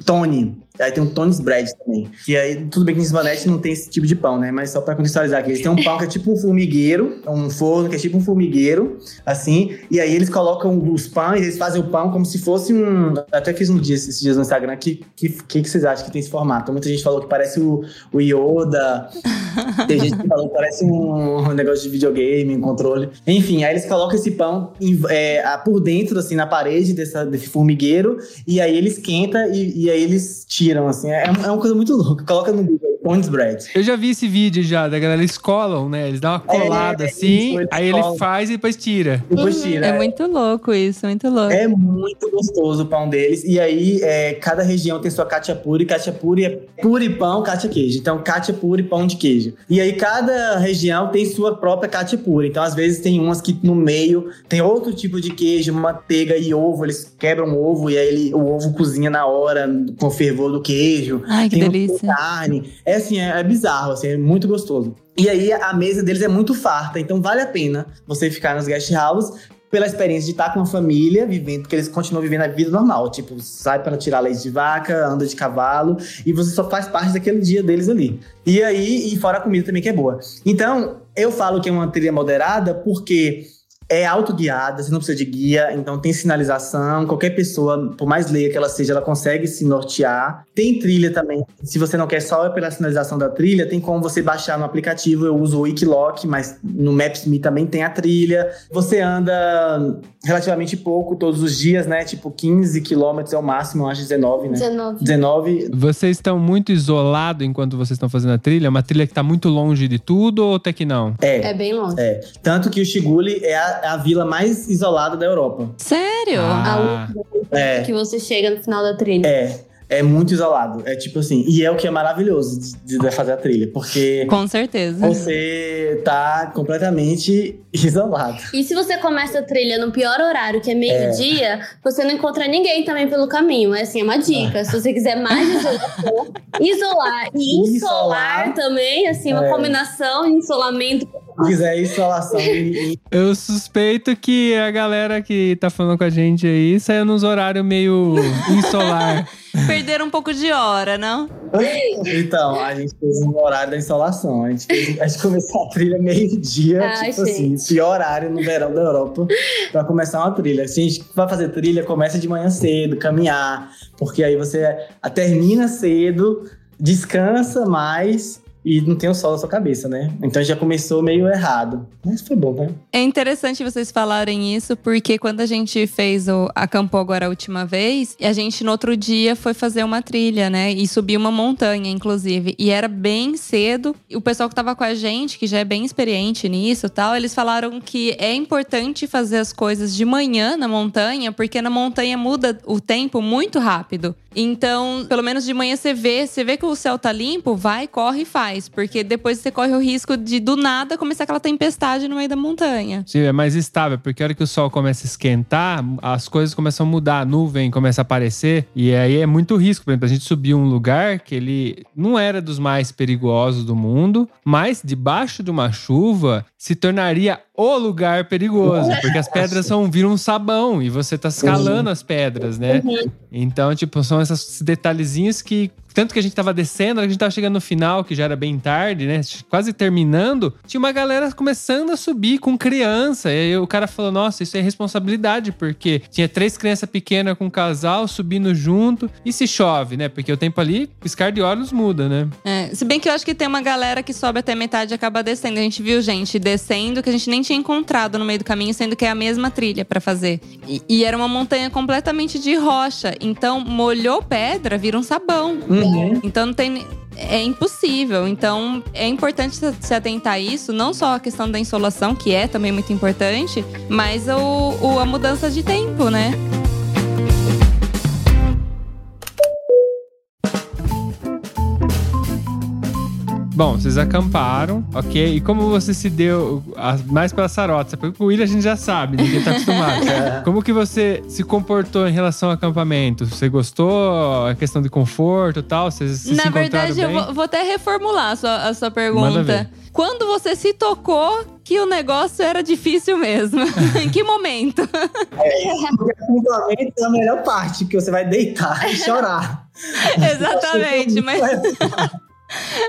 Tony. Aí tem um Tony's Bread também. E aí, tudo bem que em Svanete não tem esse tipo de pão, né? Mas só pra contextualizar aqui, eles têm um pão que é tipo um formigueiro, um forno que é tipo um formigueiro, assim. E aí eles colocam os pães, eles fazem o pão como se fosse um. Até fiz um dia, esses dias no Instagram, que que, que, que vocês acham que tem esse formato? Muita gente falou que parece o, o Yoda. Tem gente que falou que parece um, negócio de videogame, um controle. Enfim, aí eles colocam esse pão em- é, por dentro, assim, na parede dessa, desse formigueiro, e aí ele esquenta e, e aí eles tiram, assim. É, é uma coisa muito louca. Coloca no Google, Pond's Bread. Eu já vi esse vídeo já, da galera, eles colam, né? Eles dão uma colada É, assim, isso, aí ele faz e depois tira. Depois tira. É muito louco isso, muito louco. É muito gostoso o pão deles. E aí, é, cada região tem sua catiapuri. Catiapuri é puri pão, catia queijo. Então, catiapuri, pão de queijo. E aí, cada região tem sua própria catiapuri. Então, às vezes, tem umas que no meio tem outro tipo de queijo, manteiga e ovo. Eles quebram o ovo e aí ele- o ovo cozinha na hora com o fervor do queijo. Ai, que tem delícia. carne. É assim, é, é bizarro, assim, é muito gostoso. E aí a mesa deles é muito farta, então vale a pena você ficar nos guest houses pela experiência de estar com uma família vivendo, porque eles continuam vivendo a vida normal. Tipo, sai para tirar leite de vaca, anda de cavalo, e você só faz parte daquele dia deles ali. E aí, e fora a comida também que é boa. Então, eu falo que é uma trilha moderada porque é autoguiada, você não precisa de guia, então tem sinalização, qualquer pessoa, por mais leia que ela seja, ela consegue se nortear. Tem trilha também, se você não quer só pela sinalização da trilha, tem como você baixar no aplicativo, eu uso o Wikiloc, mas no Maps.me também tem a trilha. Você anda relativamente pouco todos os dias, né, tipo 15 quilômetros é o máximo, eu acho 19, né? 19. 19, Vocês estão muito isolados enquanto vocês estão fazendo a trilha? É Uma trilha que tá muito longe de tudo ou até que não? é. É bem longe. É, tanto que o Chiguli é a, é a vila mais isolada da Europa. Sério? Ah, É, Que você chega no final da trilha. É, é muito isolado. É tipo assim, e é o que é maravilhoso de, de fazer a trilha, porque Com certeza. você tá completamente isolado. E se você começa a trilha no pior horário, que é meio-dia, você não encontra ninguém também pelo caminho. É assim, é uma dica. Se você quiser mais isolação, isolar e insolar também, assim, uma É. combinação de isolamento. Se quiser isolação e- eu suspeito que a galera que tá falando com a gente aí saiu nos horários meio insolar. Perderam um pouco de hora, não? Então, a gente fez um horário da insolação. A gente, fez- a gente começou a trilha meio-dia, tipo assim, pior horário no verão da Europa, pra começar uma trilha. Se a gente vai fazer trilha, começa de manhã cedo, caminhar, porque aí você termina cedo, descansa mais e não tem o sol na sua cabeça, né? Então já começou meio errado. Mas foi bom, né? É interessante vocês falarem isso, porque quando a gente fez o acampou agora a última vez, a gente no outro dia foi fazer uma trilha, né? E subir uma montanha, inclusive. E era bem cedo. E o pessoal que tava com a gente, que já é bem experiente nisso tal, eles falaram que é importante fazer as coisas de manhã na montanha, porque na montanha muda o tempo muito rápido. Então, pelo menos de manhã você vê, você vê que o céu tá limpo, vai, corre e faz. Porque depois você corre o risco de, do nada, começar aquela tempestade no meio da montanha. Sim, é mais estável, porque a hora que o sol começa a esquentar, as coisas começam a mudar, a nuvem começa a aparecer, e aí é muito risco. Por exemplo, a gente subiu um lugar que ele não era dos mais perigosos do mundo, mas debaixo de uma chuva se tornaria o lugar perigoso, porque as pedras são, viram um sabão e você tá escalando as pedras, né? Então, tipo, são esses detalhezinhos que. Tanto que a gente tava descendo, a gente tava chegando no final, que já era bem tarde, né? Quase terminando, tinha uma galera começando a subir com criança. E aí o cara falou: Nossa, isso é responsabilidade, porque tinha três crianças pequenas com um casal subindo junto. E se chove, né? Porque o tempo ali, piscar de olhos muda, né? É, se bem que eu acho que tem uma galera que sobe até metade e acaba descendo. A gente viu gente descendo que a gente nem tinha encontrado no meio do caminho, sendo que é a mesma trilha pra fazer. E, e era uma montanha completamente de rocha. Então, molhou pedra, vira um sabão. Então não tem. É impossível. Então é importante se- se atentar a isso, não só a questão da insolação, que é também muito importante, mas o, o- a mudança de tempo, né? Bom, vocês acamparam, ok? E como você se deu a- mais pela sarota? Porque o William a gente já sabe, ninguém tá acostumado. Como que você se comportou em relação ao acampamento? Você gostou? A questão de conforto e tal? Vocês se Na verdade, eu vou, vou até reformular a sua, a sua Manda ver. pergunta. quando você se tocou que o negócio era difícil mesmo? em que momento? O acampamento é a melhor parte, porque você vai deitar e chorar. Exatamente, mas,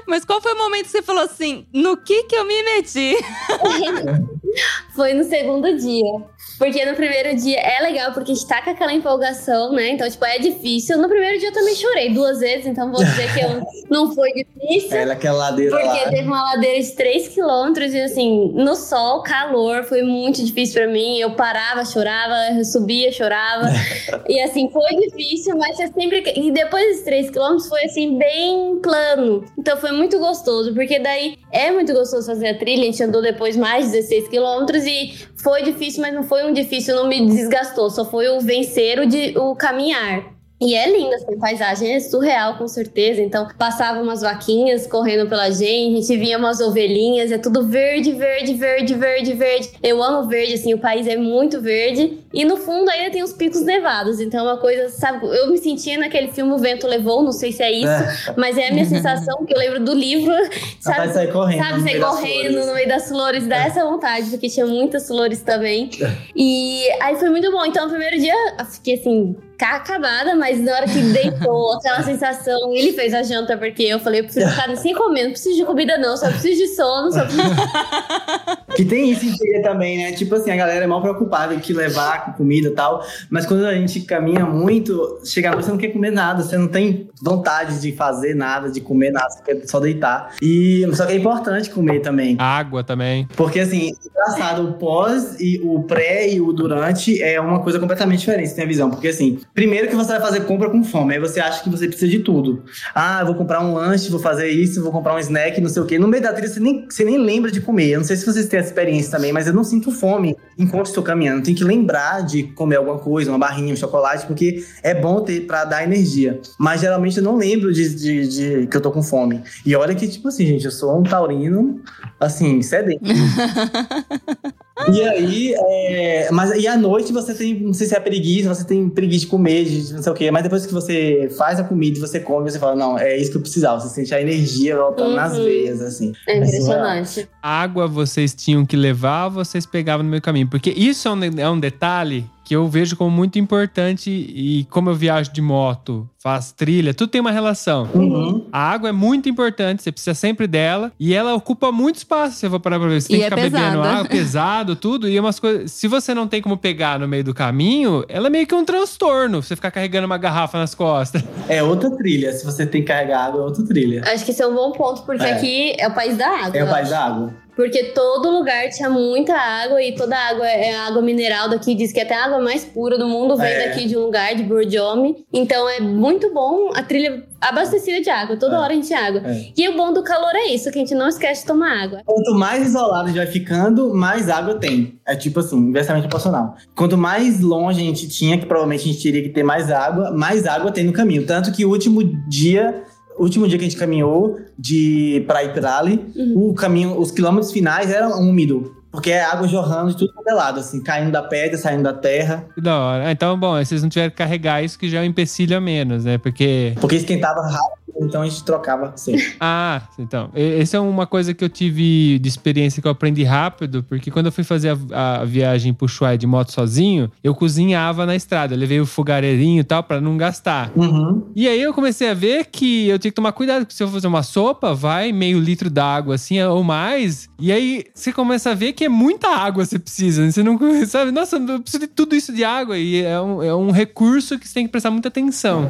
mas qual foi o momento que você falou assim, no que que eu me meti? Foi no segundo dia. Porque no primeiro dia é legal, porque a gente tá com aquela empolgação, né? Então, tipo, é difícil. No primeiro dia eu também chorei duas vezes, então vou dizer que eu, não foi difícil. Ela, aquela ladeira Porque lá. teve uma ladeira de 3 quilômetros e assim, no sol, calor, foi muito difícil pra mim. Eu parava, chorava, eu subia, chorava. e assim, foi difícil, mas é sempre. E depois desses 3 quilômetros foi assim, bem plano. Então foi muito gostoso, porque daí é muito gostoso fazer a trilha. A gente andou depois mais de 16 quilômetros e foi difícil, mas não foi um difícil, não me desgastou. Só foi o vencer o, de, o caminhar. E é linda essa paisagem, é surreal com certeza. Então, passavam umas vaquinhas correndo pela gente, a gente via umas ovelhinhas, é tudo verde, verde, verde, verde, verde. Eu amo verde, assim, o país é muito verde. E no fundo ainda tem os picos nevados. Então, é uma coisa, sabe, eu me sentia naquele filme O Vento Levou, não sei se é isso, mas é a minha sensação que eu lembro do livro, Vontade sabe? de sair correndo. Sabe, sair correndo no meio das flores, dá essa vontade, porque tinha muitas flores também. E aí foi muito bom. Então, no primeiro dia, eu fiquei assim, acabada, mas na hora que deitou, aquela sensação, ele fez a janta, porque eu falei, eu preciso ficar sem comer, não preciso de comida, não, só preciso de sono, só preciso. Que tem isso em trilha também, né? Tipo assim, a galera é mal preocupada em que levar com comida e tal. Mas quando a gente caminha muito, chega você não quer comer nada, você não tem vontade de fazer nada, de comer nada, você quer só deitar. E só que é importante comer também. Água também. Porque assim, engraçado, o pós e o pré e o durante é uma coisa completamente diferente, você tem a visão. Porque assim, primeiro que você vai fazer compra com fome, aí você acha que você precisa de tudo. Ah, vou comprar um lanche, vou fazer isso, vou comprar um snack, não sei o quê. No meio da trilha você nem, você nem lembra de comer. Eu não sei se vocês têm essa experiência também, mas eu não sinto fome enquanto estou caminhando. Tem que lembrar de comer alguma coisa, uma barrinha, um chocolate, porque é bom ter pra dar energia. Mas geralmente eu não lembro de, de- de que eu tô com fome. E olha que, tipo assim, gente, eu sou um taurino, assim, sedento. E aí, é, mas e à noite você tem, não sei se é preguiça, você tem preguiça de comer, de não sei o quê, mas depois que você faz a comida e você come, você fala, não, é isso que eu precisava, você sente a energia voltando Uhum. nas veias, assim. É É impressionante. Água vocês tinham que levar, ou vocês pegavam no meio do caminho. Porque isso é um, é um detalhe que eu vejo como muito importante e como eu viajo de moto, faço trilha, tudo tem uma relação. Uhum. A água é muito importante, você precisa sempre dela. E ela ocupa muito espaço, se eu for parar pra ver. Você tem E que é ficar bebendo pesada. água, pesado, tudo. E é umas coisas. Se você não tem como pegar no meio do caminho, ela é meio que um transtorno. Você ficar carregando uma garrafa nas costas. É outra trilha, se você tem que carregar água, é outra trilha. Acho que esse é um bom ponto, porque É. aqui é o país da água. É o país acho. da água. Porque todo lugar tinha muita água e toda água é água mineral daqui. Diz que até a água mais pura do mundo vem É. daqui de um lugar, de Bordiome. Então é muito bom a trilha abastecida de água. Toda É. hora a gente tem água. É. E o bom do calor é isso, que a gente não esquece de tomar água. Quanto mais isolado a gente vai ficando, mais água tem. É tipo assim, inversamente proporcional. Quanto mais longe a gente tinha, que provavelmente a gente teria que ter mais água, mais água tem no caminho. Tanto que o último dia, último dia que a gente caminhou de pra ir pra ali, Uhum. o caminho, os quilômetros finais eram úmido. Porque é água jorrando de tudo quanto é lado, assim, caindo da pedra, saindo da terra. Que da hora. Ah, Então, bom, vocês não tiveram que carregar isso, que já é um empecilho a menos, né? Porque. Porque esquentava rápido, então a gente trocava sempre. Ah, então. Essa é uma coisa que eu tive de experiência que eu aprendi rápido, porque quando eu fui fazer a, a viagem pro Ushuaia de moto sozinho, eu cozinhava na estrada. Eu levei o fogareirinho e tal pra não gastar. Uhum. E aí eu comecei a ver que eu tinha que tomar cuidado, porque se eu fazer uma sopa, vai meio litro d'água assim ou mais. E aí você começa a ver que é muita água você precisa. né? Você não sabe, nossa, eu preciso de tudo isso de água. E é um, é um recurso que você tem que prestar muita atenção.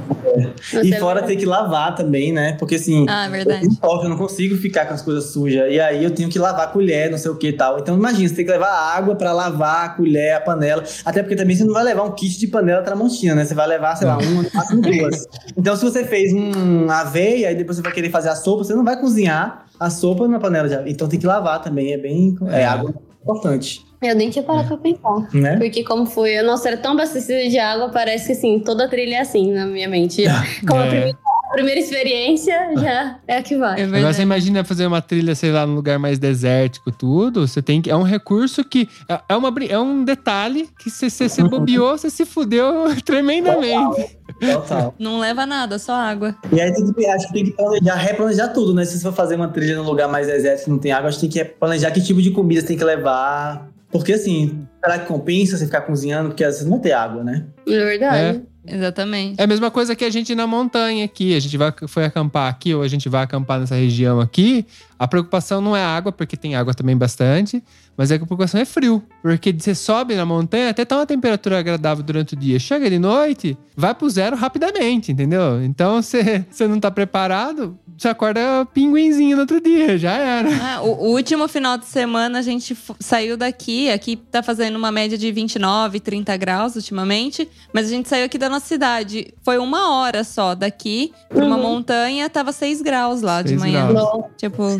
Isso E é fora ter que lavar também, né? Porque assim, Ah, é eu toque, eu não consigo ficar com as coisas sujas. E aí eu tenho que lavar a colher, não sei o que e tal. Então imagina, você tem que levar água pra lavar a colher, a panela. Até porque também você não vai levar um kit de panela tramontina, né? Você vai levar, sei lá, uma, máximo duas. Então se você fez um aveia e depois você vai querer fazer a sopa, você não vai cozinhar a sopa na panela de aveia. Então tem que lavar também, é bem... É, É. água importante, Eu nem tinha parado pra pensar. né? Porque como foi, nossa, era tão abastecida de água, parece que assim, toda trilha é assim na minha mente. Como a É. primeira, a primeira experiência já é a que vai. É Agora você imagina fazer uma trilha, sei lá, num lugar mais desértico, tudo. Você tem que. É um recurso que. É, é uma, é um detalhe que se você se bobeou, você se fudeu tremendamente. Total. Não leva nada, só água. E aí tem que, acho que tem que planejar, replanejar tudo, né? Se você for fazer uma trilha num lugar mais deserto não tem água, acho que tem que planejar que tipo de comida você tem que levar. Porque assim, será que compensa você ficar cozinhando? Porque às vezes não ter água, né? É verdade. Exatamente. É a mesma coisa que a gente na montanha aqui. A gente vai, foi acampar aqui ou a gente vai acampar nessa região aqui. A preocupação não é água, porque tem água também bastante. Mas a preocupação é frio. Porque você sobe na montanha, até tá uma temperatura agradável durante o dia. Chega de noite, vai pro zero rapidamente, entendeu? Então, você você não tá preparado, você acorda pinguinzinho no outro dia, já era. Ah, o, o último final de semana a gente saiu daqui. Aqui tá fazendo uma média de 29, 30 graus ultimamente. Mas a gente saiu aqui da nossa cidade. Foi uma hora só daqui pra uma Uhum. montanha, tava 6 graus lá de Seis manhã. graus. Tipo, é,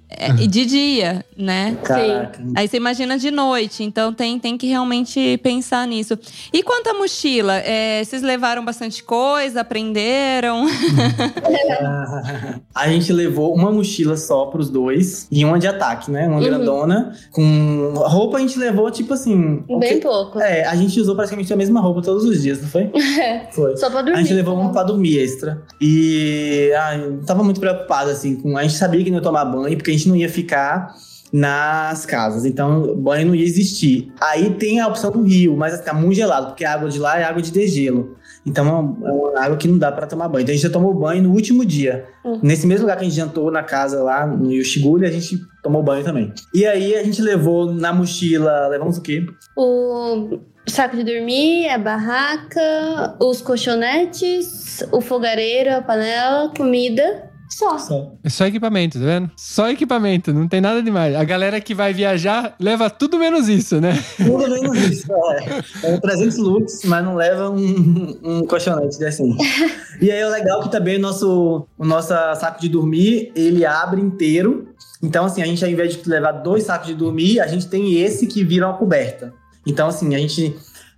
e de dia, né? Caraca. Aí você imagina de noite, então tem, tem que realmente pensar nisso. E quanto à mochila, é, vocês levaram bastante coisa, aprenderam? A gente levou uma mochila só pros dois e uma de ataque, né? Uma Uhum. grandona. Com roupa a gente levou, tipo assim. o bem que- pouco. É, a gente usou praticamente a mesma roupa todos os dias, não foi? Foi. Só pra dormir. A gente levou um pra dormir extra. E eu tava muito preocupado, assim, com. A gente sabia que não ia tomar banho, porque a gente não ia ficar nas casas. Então, banho não ia existir. Aí tem a opção do rio, mas vai ficar muito gelado, porque a água de lá é água de degelo. Então é uma, é uma água que não dá pra tomar banho. Então a gente já tomou banho no último dia. Hum. Nesse mesmo lugar que a gente jantou na casa lá no Yoshiguri, a gente tomou banho também. E aí a gente levou na mochila, levamos o quê? O saco de dormir, a barraca, os colchonetes, o fogareiro, a panela, comida. Só. Só. É só equipamento, tá vendo? Só equipamento, não tem nada demais. A galera que vai viajar leva tudo menos isso, né? Tudo menos isso. É, é 300 lux, mas não leva um, um colchonete decente. E aí é legal que também o nosso, o nosso saco de dormir, ele abre inteiro. Então, assim, a gente ao invés de levar dois sacos de dormir, a gente tem esse que vira uma coberta. Então, assim, a gente...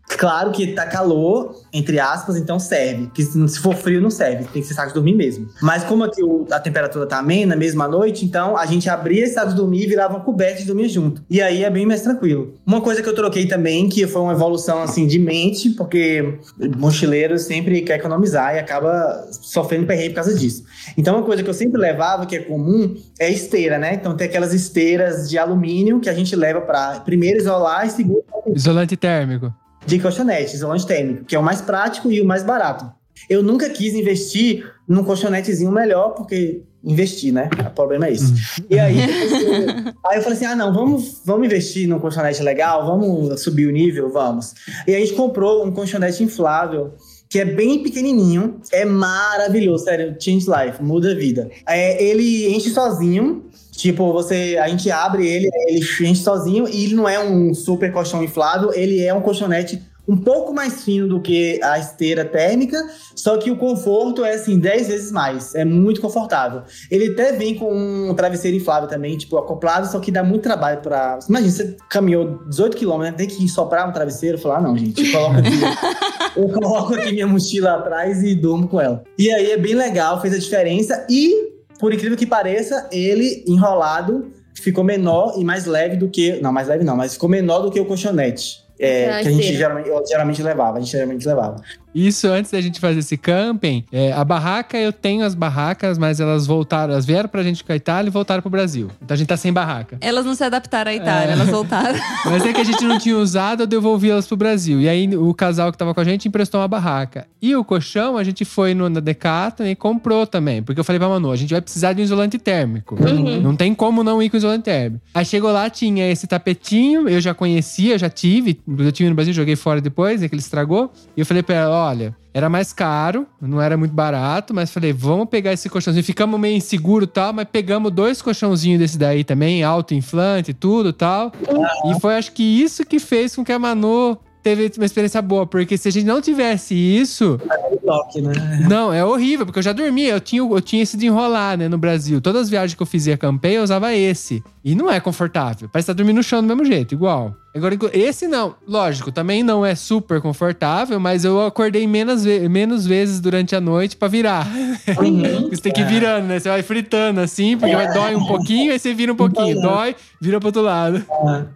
Claro que tá calor, entre aspas, então serve. Porque se for frio, não serve. Tem que ser saco de dormir mesmo. Mas como aqui a temperatura tá amena, mesmo à noite, então a gente abria esse saco de dormir e virava coberta de dormir junto. E aí é bem mais tranquilo. Uma coisa que eu troquei também, que foi uma evolução, assim, de mente, porque mochileiro sempre quer economizar e acaba sofrendo perrengue por causa disso. Então uma coisa que eu sempre levava, que é comum, é esteira, né? Então tem aquelas esteiras de alumínio que a gente leva pra primeiro isolar e segundo Isolante térmico. De colchonete, isolante térmico, que é o mais prático e o mais barato. Eu nunca quis investir num colchonetezinho melhor, porque investir, né? O problema é isso. E aí, eu- aí eu falei assim: ah, não, vamos, vamos investir num colchonete legal, vamos subir o nível, vamos. E a gente comprou um colchonete inflável. Que é bem pequenininho, é maravilhoso, sério, change life, muda a vida. É, ele enche sozinho, Tipo, você, a gente abre ele, ele enche sozinho e ele não é um super colchão inflável, ele é um colchonete um pouco mais fino do que a esteira térmica, só que o conforto é assim 10 vezes mais, é muito confortável. Ele até vem com um travesseiro inflável também, tipo acoplado, só que dá muito trabalho para. Imagina, você caminhou 18 km, né? tem que soprar um travesseiro, falar, ah, não, gente, eu coloco aqui, eu coloco aqui minha mochila atrás e durmo com ela. E aí é bem legal, fez a diferença e por incrível que pareça, ele enrolado ficou menor e mais leve do que. Não, mais leve não, mas ficou menor do que o colchonete. É, que a gente geralmente, geralmente levava, a gente geralmente levava. Isso antes da gente fazer esse camping. é, a barraca, eu tenho as barracas, mas elas voltaram, elas vieram pra gente com a Itália e voltaram pro Brasil. Então a gente tá sem barraca. Elas não se adaptaram à Itália, É. elas voltaram. Mas é que a gente não tinha usado, eu devolvi elas pro Brasil. E aí o casal que tava com a gente emprestou uma barraca. E o colchão, a gente foi no, na Decathlon e comprou também. Porque eu falei pra Manu, a gente vai precisar de um isolante térmico. Uhum. Não tem como não ir com isolante térmico. Aí chegou lá, tinha esse tapetinho, eu já conhecia, já tive. Eu tive no Brasil, joguei fora depois, né, que ele estragou. E eu falei pra ela, olha... Era mais caro, não era muito barato, mas falei, vamos pegar esse colchãozinho. Ficamos meio inseguro e tal, mas pegamos dois colchãozinhos desse daí também, auto-inflante e tudo e tal. E foi acho que isso que fez com que a Manu teve uma experiência boa, porque se a gente não tivesse isso, Toque, né? não, é horrível, porque eu já dormia, eu tinha, eu tinha esse de enrolar, né, no Brasil. Todas as viagens que eu fazia acampei, eu usava esse. E não é confortável. Parece estar dormindo no chão do mesmo jeito, igual. Agora, esse não. Lógico, também não é super confortável, mas eu acordei menos, ve menos vezes durante a noite pra virar. Uhum. você tem que ir virando, né? Você vai fritando assim, porque vai dói um pouquinho, aí você vira um pouquinho. Dói, vira pro outro lado.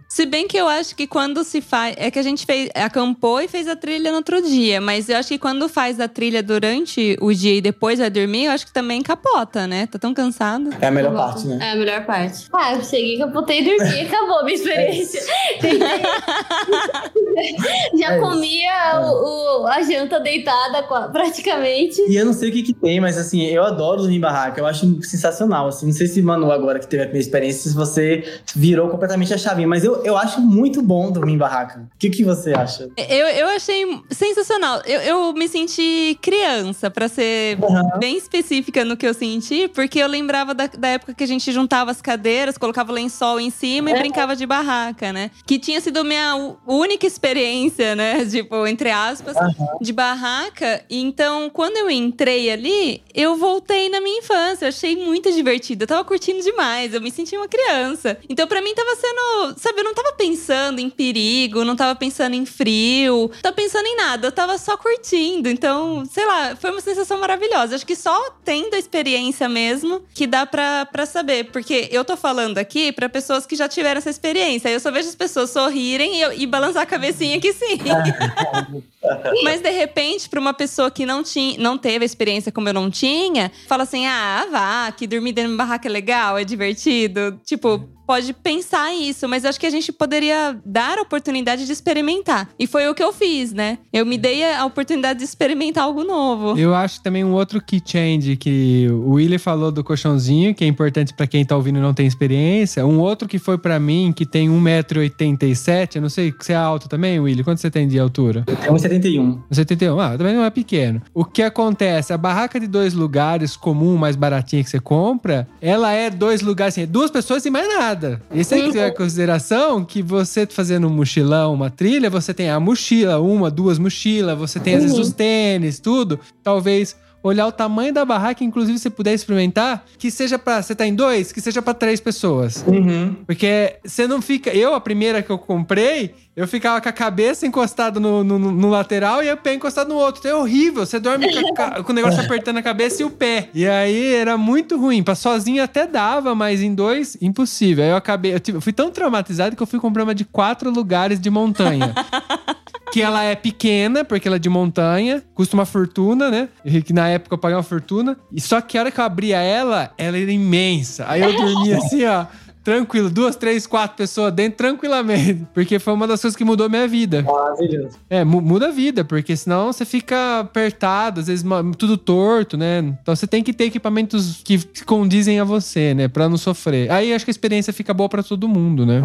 Se bem que eu acho que quando se faz. É que a gente fez, acampou e fez a trilha no outro dia. Mas eu acho que quando faz a trilha durante o dia e depois vai dormir, eu acho que também capota, né? Tá tão cansado. É a melhor parte, né? É a melhor parte. Ah, eu cheguei, capotei e dormi. Acabou a minha experiência. Já É comia o, o- a janta deitada praticamente. E eu não sei o que que tem, mas assim, eu adoro dormir em barraca. Eu acho sensacional, assim. Não sei se Manu, agora que teve a primeira experiência, se você virou completamente a chavinha. Mas eu, eu acho muito bom dormir em barraca. O que, que você acha? Eu, eu achei sensacional. Eu, eu me senti criança, pra ser bem específica no que eu senti, porque eu lembrava da, da época que a gente juntava as cadeiras, colocava o lençol em cima e brincava de barraca, né? Que tinha sido minha única experiência, né? Tipo, entre aspas, de barraca. Então, quando eu entrei ali, eu voltei na minha infância. Eu achei muito divertido. Eu tava curtindo demais. Eu me senti uma criança. Então, pra mim, tava sendo. Sabe, eu não tava pensando em perigo, não tava pensando em frio, não tava pensando em nada. Eu tava só curtindo. Então, sei lá, foi uma sensação maravilhosa. Acho que só tendo a experiência mesmo que dá pra, pra saber. Porque eu tô falando aqui pra pessoas que já tiveram essa experiência. Eu só vejo as pessoas sorrirem e, eu- e balançar a cabecinha que sim. Mas de repente, pra uma pessoa que não, tinha, não teve a experiência como eu não tinha, fala assim: ah, vá, que dormir dentro de uma barraca é legal, é divertido. Tipo, pode pensar isso, mas eu acho que a gente poderia dar a oportunidade de experimentar. E foi o que eu fiz, né? Eu me dei a oportunidade de experimentar algo novo. Eu acho também um outro key change que o Willie falou do colchãozinho, que é importante pra quem tá ouvindo e não tem experiência. Um outro que foi pra mim, que tem 1,87m. Eu não sei, você é alto também, Willie? Quanto você tem de altura? É 1,71. 71, ah, também não é pequeno. O que acontece? A barraca de dois lugares comum, mais baratinha que você compra, ela é dois lugares, assim, duas pessoas e mais nada. Isso aí que leva em consideração que você fazendo um mochilão, uma trilha, você tem a mochila, uma, duas mochilas, você tem às vezes os tênis, tudo. Talvez olhar o tamanho da barraca, inclusive se puder experimentar, que seja pra. Você tá em dois, que seja pra três pessoas. Uhum. Porque você não fica. Eu, a primeira que eu comprei, eu ficava com a cabeça encostada no, no, no lateral e o pé encostado no outro. Então é horrível. Você dorme com, com o negócio apertando a cabeça e o pé. E aí era muito ruim. Pra sozinho até dava, mas em dois, impossível. Aí eu acabei. Eu, tive- eu fui tão traumatizado que eu fui comprar uma de quatro lugares de montanha. Que ela é pequena, porque ela é de montanha, custa uma fortuna, né? Que na época eu paguei uma fortuna. E só que a hora que eu abria ela, ela era imensa. Aí eu dormia assim, ó. Tranquilo, duas, três, quatro pessoas dentro, tranquilamente. Porque foi uma das coisas que mudou a minha vida. Maravilhoso. É, mu- muda a vida, porque senão você fica apertado, às vezes tudo torto, né? Então você tem que ter equipamentos que condizem a você, né? Pra não sofrer. Aí acho que a experiência fica boa pra todo mundo, né?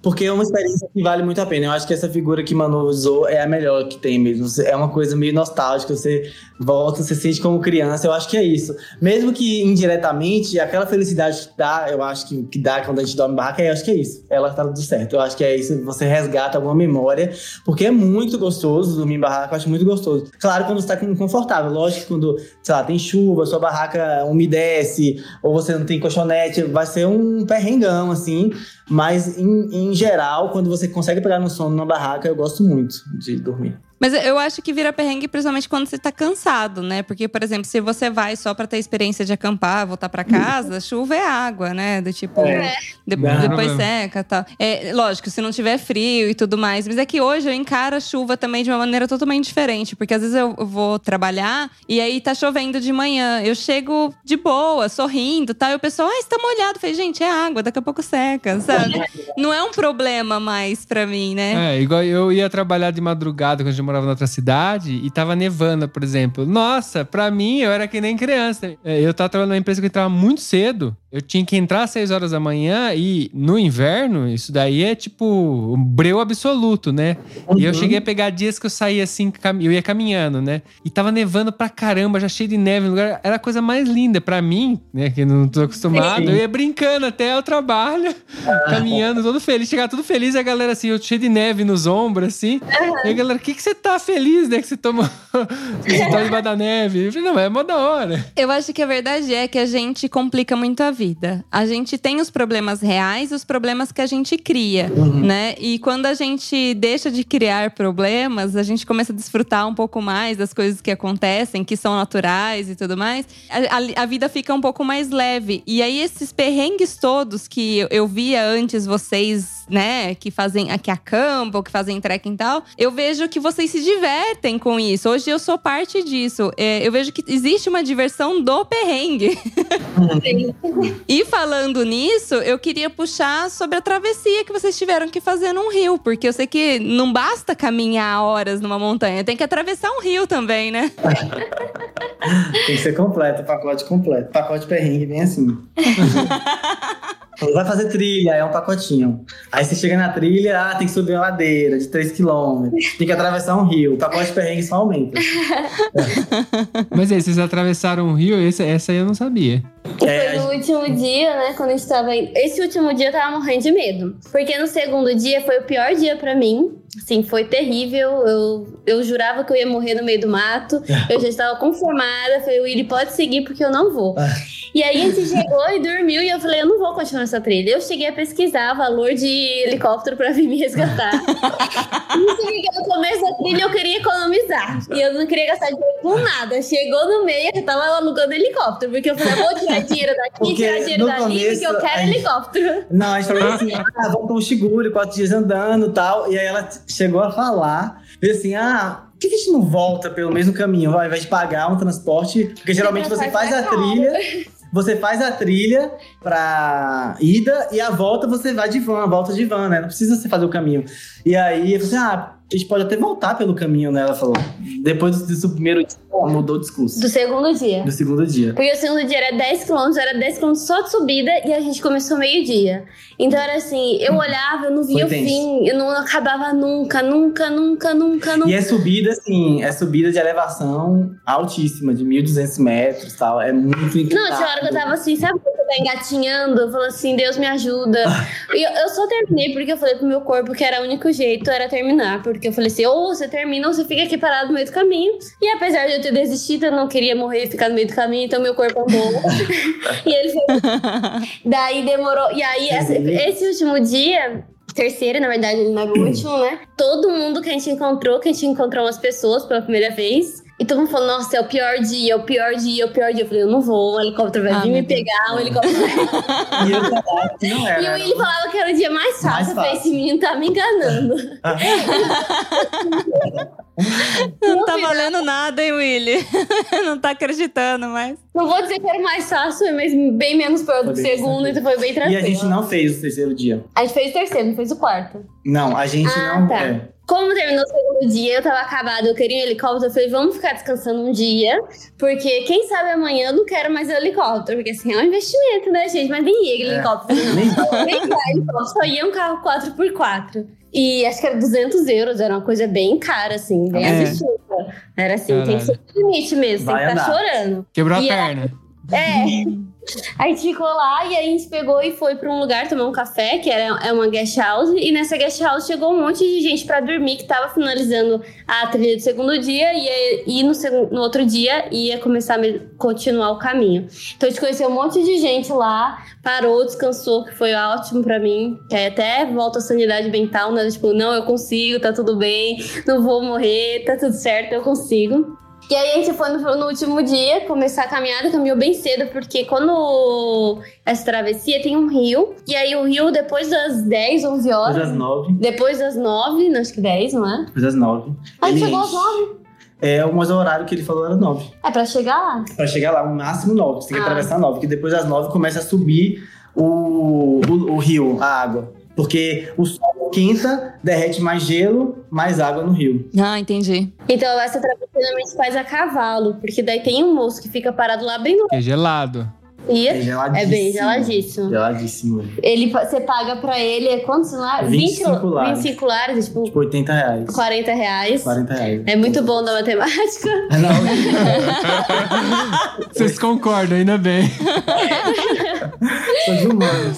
Porque é uma experiência que vale muito a pena. Eu acho que essa figura que Manu usou é a melhor que tem mesmo. É uma coisa meio nostálgica. Você volta, você sente como criança. Eu acho que é isso. Mesmo que indiretamente, aquela felicidade que dá, eu acho que, que dá quando a gente dorme barraca, eu acho que é isso. Ela tá tudo certo. Eu acho que é isso. Você resgata alguma memória. Porque é muito gostoso dormir em barraca. Eu acho muito gostoso. Claro, quando você tá confortável. Lógico que quando, sei lá, tem chuva, sua barraca umedece, ou você não tem colchonete, vai ser um perrengão, assim. Mas, em, em geral, quando você consegue pegar no sono numa barraca, eu gosto muito de dormir. Mas eu acho que vira perrengue principalmente quando você tá cansado, né? Porque, por exemplo, se você vai só pra ter experiência de acampar, voltar pra casa, chuva é água, né? Do tipo, É. depois problema. seca e tal. É, lógico, se não tiver frio e tudo mais. Mas é que hoje eu encaro a chuva também de uma maneira totalmente diferente. Porque às vezes eu vou trabalhar e aí tá chovendo de manhã. Eu chego de boa, sorrindo e tal. E o pessoal, ah, você tá molhado. Eu falei, gente, é água, daqui a pouco seca, sabe? não é um problema mais pra mim, né? É, igual eu ia trabalhar de madrugada quando morava em outra cidade e tava nevando, por exemplo. Nossa, pra mim eu era que nem criança. É, Eu tava trabalhando numa empresa que entrava muito cedo. Eu tinha que entrar às 6 horas da manhã e no inverno, isso daí é tipo um breu absoluto, né? E eu cheguei a pegar dias que eu saía assim, eu ia caminhando, né? E tava nevando pra caramba, já cheio de neve no lugar. Era a coisa mais linda pra mim, né? Que não tô acostumado. Sim. Eu ia brincando até o trabalho, caminhando todo feliz. Chegar tudo feliz e a galera assim, eu cheio de neve nos ombros, assim. E a galera, o que, que você tá feliz, né? Que você tomou. você tá debaixo da neve. Eu falei, não, é mó da hora. Eu acho que a verdade é que a gente complica muito a vida. A gente tem os problemas reais e os problemas que a gente cria, né? E quando a gente deixa de criar problemas, a gente começa a desfrutar um pouco mais das coisas que acontecem, que são naturais e tudo mais. A, a- a vida fica um pouco mais leve. E aí, esses perrengues todos que eu, eu via antes vocês, né, que fazem, que acampam, que fazem trekking e tal, eu vejo que vocês se divertem com isso. Hoje eu sou parte disso. É, eu vejo que existe uma diversão do perrengue. E falando nisso, eu queria puxar sobre a travessia que vocês tiveram que fazer num rio, porque eu sei que não basta caminhar horas numa montanha, tem que atravessar um rio também, né? Tem que ser completo, o pacote completo. Pacote perrengue, bem assim. Vai fazer trilha, é um pacotinho. Aí você chega na trilha, ah, tem que subir uma ladeira de 3km. Tem que atravessar um rio. O pacote perrengue só aumenta. Mas aí, vocês atravessaram um rio, esse, essa aí eu não sabia. É, Foi no último dia, né? Quando a gente tava indo. Esse último dia eu tava morrendo de medo. Porque no segundo dia foi o pior dia pra mim. Assim, foi terrível. Eu, eu jurava que eu ia morrer no meio do mato. Eu já estava conformada. Falei, Willy, pode seguir porque eu não vou. E aí a gente chegou e dormiu e eu falei, eu não vou continuar essa trilha. Eu cheguei a pesquisar valor de helicóptero pra vir me resgatar. e no começo da trilha eu queria economizar. E eu não queria gastar dinheiro com nada. Chegou no meio, eu tava alugando helicóptero. Porque eu falei, eu vou tirar dinheiro daqui, Porque tirar dinheiro dali, começo, porque eu quero gente- helicóptero. Não, a gente falou assim, ah, vamos para um Shiguri, quatro dias andando e tal. E aí ela chegou a falar, fez assim, ah, por que que a gente não volta pelo mesmo caminho, ao invés de pagar um transporte? Porque geralmente você faz a trilha, você faz a trilha pra ida e a volta você vai de van, a volta de van, né? Não precisa você fazer o caminho. E aí eu falei assim, ah, a gente pode até voltar pelo caminho, né? Ela falou. Depois do, primeiro dia, mudou o discurso. Do segundo dia. Do segundo dia. Porque o segundo dia era 10 km, era 10 km só de subida e a gente começou meio-dia. Então era assim, eu olhava, eu não via o tenso. fim, eu não acabava nunca, nunca, nunca, nunca, nunca. E é subida, assim, é subida de elevação altíssima, de 1.200 metros e tal. É muito incrível. Não, tinha hora que eu tava assim, sabe quando você tá engatinhando? Eu falo assim, Deus me ajuda. E eu, eu só terminei porque eu falei pro meu corpo que era o único jeito, era terminar. Porque eu falei assim, ou você termina ou você fica aqui parado no meio do caminho. E apesar de eu ter desistido, eu não queria morrer e ficar no meio do caminho, então meu corpo andou. e ele foi. Daí demorou. E aí, esse, esse último dia. Terceiro, na verdade, ele não era o último, né? Todo mundo que a gente encontrou, que a gente encontrou umas pessoas pela primeira vez. E todo mundo falou, nossa, é o pior dia, é o pior dia, é o pior dia. Eu falei, eu não vou, o helicóptero vai Ah, vir me meu Deus. pegar, o helicóptero vai E eu falava que não era. e o Willy falava que era o dia mais fácil. Mais Eu falei, fácil. esse menino tá me enganando. Não tá final- valendo nada, hein, Willy? Não tá acreditando mais. Não vou dizer que era o mais fácil, mas bem menos pior do Foi que o segundo, então foi bem E tranquilo. a gente não fez o terceiro dia. A gente fez o terceiro, não fez o quarto. Não, a gente Ah, não. tá. é. Como terminou o segundo dia, eu tava acabada, eu queria um helicóptero. Eu falei, vamos ficar descansando um dia, porque quem sabe amanhã eu não quero mais helicóptero. Porque assim, é um investimento, né, gente? Mas nem ia É. helicóptero. Nem Nem vai helicóptero, só ia um carro 4x4. E acho que era 200 euros, era uma coisa bem cara, assim, bem É. absurda. Era assim, tem que ser limite mesmo, Vai tem que estar andar. chorando. Quebrou E a é- perna. É. A gente ficou lá e a gente pegou e foi pra um lugar tomar um café, que era é uma guest house. E nessa guest house chegou um monte de gente pra dormir que tava finalizando a trilha do segundo dia. E, e no, segun- no outro dia ia começar a continuar o caminho. Então a gente conheceu um monte de gente lá, parou, descansou, que foi ótimo pra mim. Que aí até volta a sanidade mental, né? Tipo, não, eu consigo, tá tudo bem, não vou morrer, tá tudo certo, eu consigo. E aí a gente foi no, no último dia começar a caminhada, caminhou bem cedo, porque quando essa travessia tem um rio, e aí o rio depois das 10, 11 Depois horas, das nove. depois das 9, não, acho que 10, não é? Depois das nove. A gente Ele chegou às enche. 9. É, mas o horário que ele falou era nove. É pra chegar lá. Pra chegar lá, o máximo nove. Você tem que Ah. atravessar nove. Porque depois das nove começa a subir o, o, o rio, a água. Porque o sol quenta, derrete mais gelo, mais água no rio. Ah, entendi. Então essa travessia normalmente faz a cavalo, porque daí tem um moço que fica parado lá bem no É gelado. Rio. É geladíssimo. É bem geladíssimo. Geladíssimo. Ele, você paga pra ele, é quantos lá? 25 lares. 25 lares, tipo, Tipo, 80 reais. 40 reais. 40 reais. É muito bom da matemática. Não, Vocês concordam, ainda bem. sou de humanos.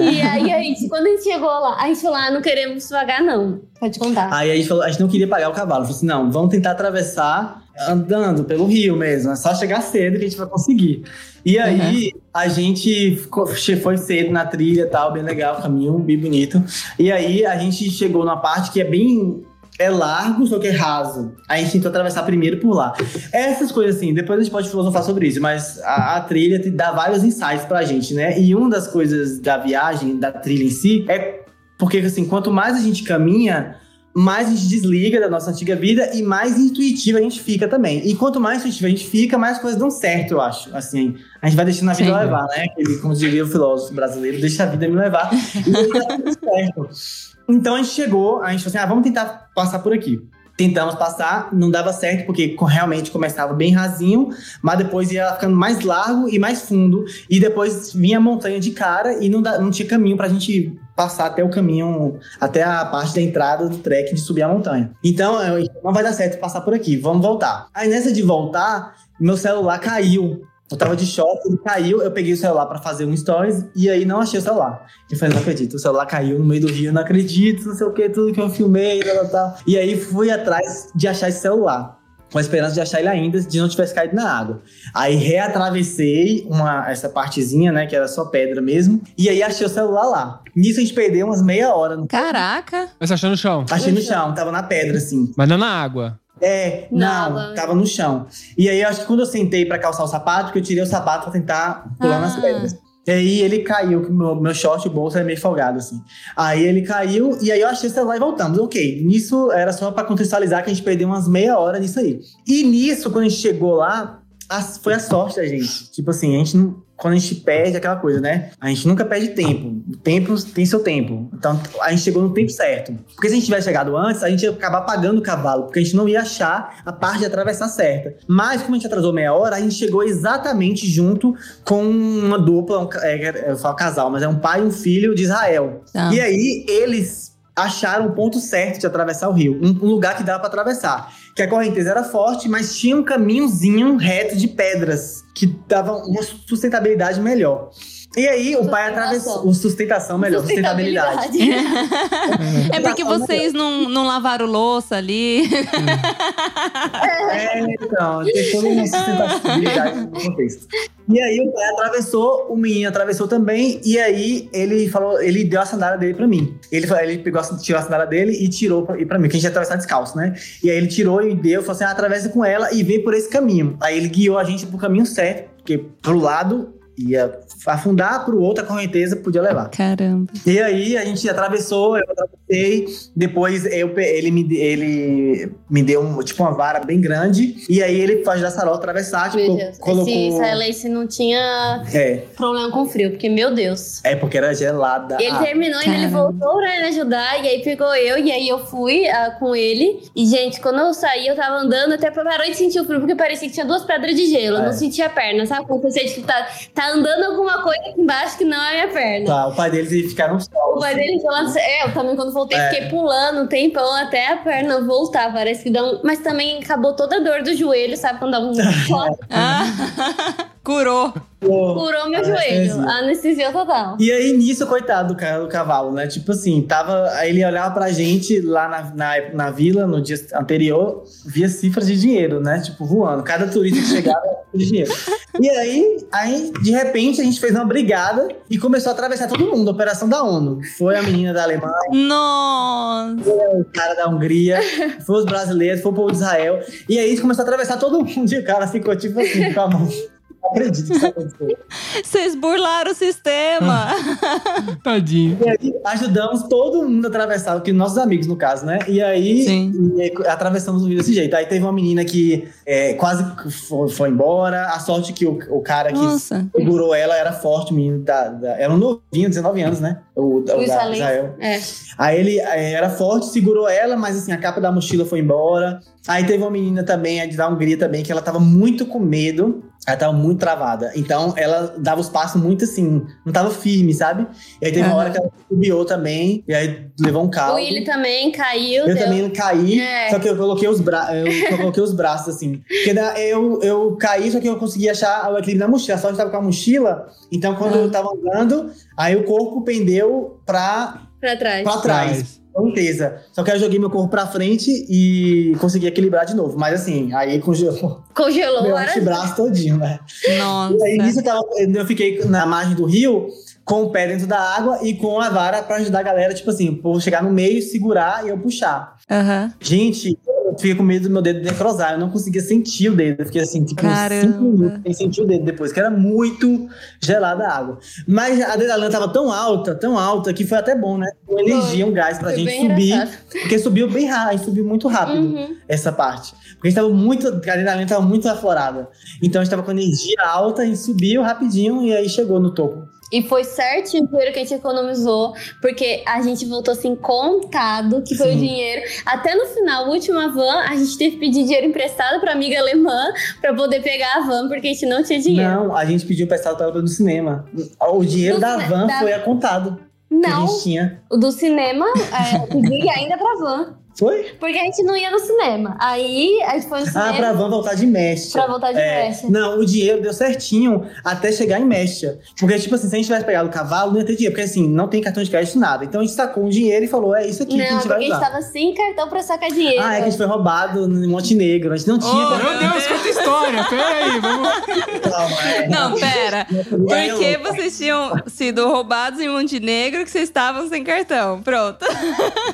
E aí a gente quando a gente chegou lá, a gente falou, ah, não queremos pagar, não. Pode contar. Aí a gente, falou, a gente não queria pagar o cavalo. Falou assim: não, vamos tentar atravessar andando pelo rio mesmo. É só chegar cedo que a gente vai conseguir. E aí a gente ficou- foi cedo na trilha e tal, bem legal, caminho bem bonito. E aí a gente chegou numa parte que é bem. É largo, só que é raso. Aí a gente tentou atravessar primeiro por lá. Essas coisas assim, depois a gente pode filosofar sobre isso, mas a, a trilha te dá vários insights pra gente, né? E uma das coisas da viagem, da trilha em si, é porque assim, quanto mais a gente caminha, mais a gente desliga da nossa antiga vida e mais intuitiva a gente fica também. E quanto mais intuitiva a gente fica, mais coisas dão certo, eu acho. Assim, a gente vai deixando a vida Sim. levar, né? Como diria o filósofo brasileiro, deixa a vida me levar. E tá tudo certo. Então a gente chegou, a gente falou assim: ah, vamos tentar passar por aqui. Tentamos passar, não dava certo, porque realmente começava bem rasinho, mas depois ia ficando mais largo e mais fundo. E depois vinha a montanha de cara e não, dá- não tinha caminho pra gente passar até o caminho, até a parte da entrada do trek de subir a montanha. Então, não vai dar certo passar por aqui, vamos voltar. Aí nessa de voltar, meu celular caiu. Eu tava de shopping, ele caiu, eu peguei o celular pra fazer um stories e aí não achei o celular. Eu falei, não acredito, o celular caiu no meio do rio, não acredito, não sei o que, tudo que eu filmei, tal, tal, tal. E aí fui atrás de achar esse celular. Com a esperança de achar ele ainda, de não tivesse caído na água. Aí reatravessei uma, essa partezinha, né, que era só pedra mesmo. E aí achei o celular lá. Nisso a gente perdeu umas meia hora. No... Caraca. Mas você achou no chão. Achei no chão, tava na pedra, assim. Mas não na água. É, não, tava no chão. E aí, eu acho que quando eu sentei pra calçar o sapato, que eu tirei o sapato pra tentar pular Ah. nas pedras. E aí ele caiu, que meu, meu short, o bolso é meio folgado, assim. Aí ele caiu, e aí eu achei o celular e voltamos. Ok, nisso era só pra contextualizar que a gente perdeu umas meia hora nisso aí. E nisso, quando a gente chegou lá, as- foi a sorte da gente. Tipo assim, a gente não. Quando a gente perde aquela coisa, né? A gente nunca perde tempo. O tempo tem seu tempo. Então a gente chegou no tempo certo. Porque se a gente tivesse chegado antes, a gente ia acabar pagando o cavalo, porque a gente não ia achar a parte de atravessar certa. Mas como a gente atrasou meia hora, a gente chegou exatamente junto com uma dupla, um é, eu falo casal, mas é um pai e um filho de Israel. Tá. E aí eles acharam o ponto certo de atravessar o rio, um, um lugar que dava pra atravessar. Que a correnteza era forte, mas tinha um caminhozinho reto de pedras que dava uma sustentabilidade melhor. E aí o pai atravessou. O sustentação melhor, sustentabilidade. É porque vocês não, não lavaram louça ali. É, então, tem toda uma sustentabilidade no contexto. E aí o pai atravessou, o menino atravessou também, e aí ele falou, ele deu a sandália dele pra mim. Ele, falou- ele pegou, tirou a sandália dele e tirou pra, e pra mim, que a gente ia atravessar descalço, né? E aí ele tirou e deu, falou assim: ah, atravessa com ela e vem por esse caminho. Aí ele guiou a gente pro caminho certo, porque pro lado ia afundar, pro outro a correnteza podia levar. Caramba. E aí a gente atravessou, eu atravessei, depois eu, ele, me, ele me deu um, tipo uma vara bem grande, e aí ele faz da Sarol atravessar, tipo, Meu Deus. colocou. Esse israelense não tinha É, problema com frio, porque, meu Deus. é porque era gelada. E ele Ah, terminou e ele caramba. voltou pra ele ajudar, e aí pegou eu, e aí eu fui ah, com ele. E, gente, quando eu saí, eu tava andando, até parou de sentir o frio, porque parecia que tinha duas pedras de gelo. Eu É. não sentia a perna, sabe? Quando você que tá, tá andando alguma coisa aqui embaixo que não é a minha perna. Tá, o pai deles ia ficar no sol. O pai dele falando, é, eu também quando voltei É. fiquei pulando um tempão até a perna voltar, parece que dá um... Mas também acabou toda a dor do joelho, sabe? Quando dá um choque, Ah, curou. curou meu joelho, Anestesia. anestesia total. E aí, nisso, coitado do, ca- do cavalo, né? Tipo assim, tava. Aí ele olhava pra gente lá na, na, na vila, no dia anterior, via cifras de dinheiro, né? Tipo, voando. Cada turista que chegava de dinheiro. E aí, aí, de repente, a gente fez uma brigada e começou a atravessar todo mundo, Operação da ONU. Foi a menina da Alemanha, Nossa. o cara da Hungria, foi os brasileiros, foi o povo de Israel. E aí a gente começou a atravessar todo mundo e o cara ficou tipo assim, com a mão. Não acredito que isso aconteceu. Vocês burlaram o sistema. Tadinho. E aí ajudamos todo mundo a atravessar, que nossos amigos, no caso, né? E aí e aí, atravessamos o rio desse jeito. Aí teve uma menina que é, quase foi, foi embora. A sorte que o, o cara que Nossa. segurou ela era forte, o menino da, da- Era um novinho, 19 anos, né? O, o da. Israel. É. Aí ele é, era forte, segurou ela, mas assim, a capa da mochila foi embora. Aí teve uma menina também, a de da Hungria também, que ela tava muito com medo. Ela tava muito travada. Então, ela dava os passos muito assim, não tava firme, sabe? E aí teve uma Aham. hora que ela subiu também, e aí levou um O caldo. Willy também caiu. Eu deu- também caí, É. só que eu coloquei os, bra eu coloquei os braços assim. Porque da- eu, eu caí, só que eu consegui achar o equilíbrio na mochila. Só que eu tava com a mochila, então quando Ah. eu tava andando, aí o corpo pendeu pra, Pra trás. pra trás. Com certeza. Só que aí eu joguei meu corpo pra frente e consegui equilibrar de novo. Mas assim, aí congelou Congelou. meu antebraço todinho, né? Nossa. E aí nisso eu, tava- eu fiquei na margem do rio com o pé dentro da água e com a vara pra ajudar a galera, tipo assim, por chegar no meio, segurar e eu puxar. Aham. Gente, fiquei com medo do meu dedo necrosar. Eu não conseguia sentir o dedo. Eu fiquei assim, tipo, uns Caramba. cinco minutos sem sentir o dedo depois, que era muito gelada a água. Mas a adrenalina tava tão alta, tão alta, que foi até bom, né? Uma energia, um gás pra Foi gente subir. engraçado. Porque subiu bem rápido, a gente subiu muito rápido Uhum. essa parte. Porque a gente tava muito, a adrenalina tava muito aflorada. Então a gente tava com energia alta, a gente subiu rapidinho e aí chegou no topo. E foi certinho o dinheiro que a gente economizou, porque a gente voltou assim contado, que foi Sim. o dinheiro. Até no final, a última van, a gente teve que pedir dinheiro emprestado pra amiga alemã pra poder pegar a van, porque a gente não tinha dinheiro. Não, a gente pediu emprestado pra ela no cinema. O dinheiro No da van da- foi contado que a Não, gente tinha. o do cinema, é, pedi ainda pra van. Foi? Porque a gente não ia no cinema. Aí a gente foi no cinema Ah, pra van voltar de Mestre. pra voltar de É, festa. não, o dinheiro deu certinho até chegar em Mestre. Porque, tipo assim, se a gente tivesse pegado o cavalo, não ia ter dinheiro. Porque, assim, não tem cartão de crédito, nada. Então, a gente sacou o dinheiro e falou, é isso aqui que a Não, gente porque vai a gente usar. tava sem cartão pra sacar dinheiro. Ah, é que a gente foi roubado no Montenegro. A gente não tinha... Oh. Meu Deus, conta história. Peraí, vamos. Calma, é. Não, pera. É Por que louco. vocês tinham sido roubados em Montenegro que vocês estavam sem cartão? Pronto.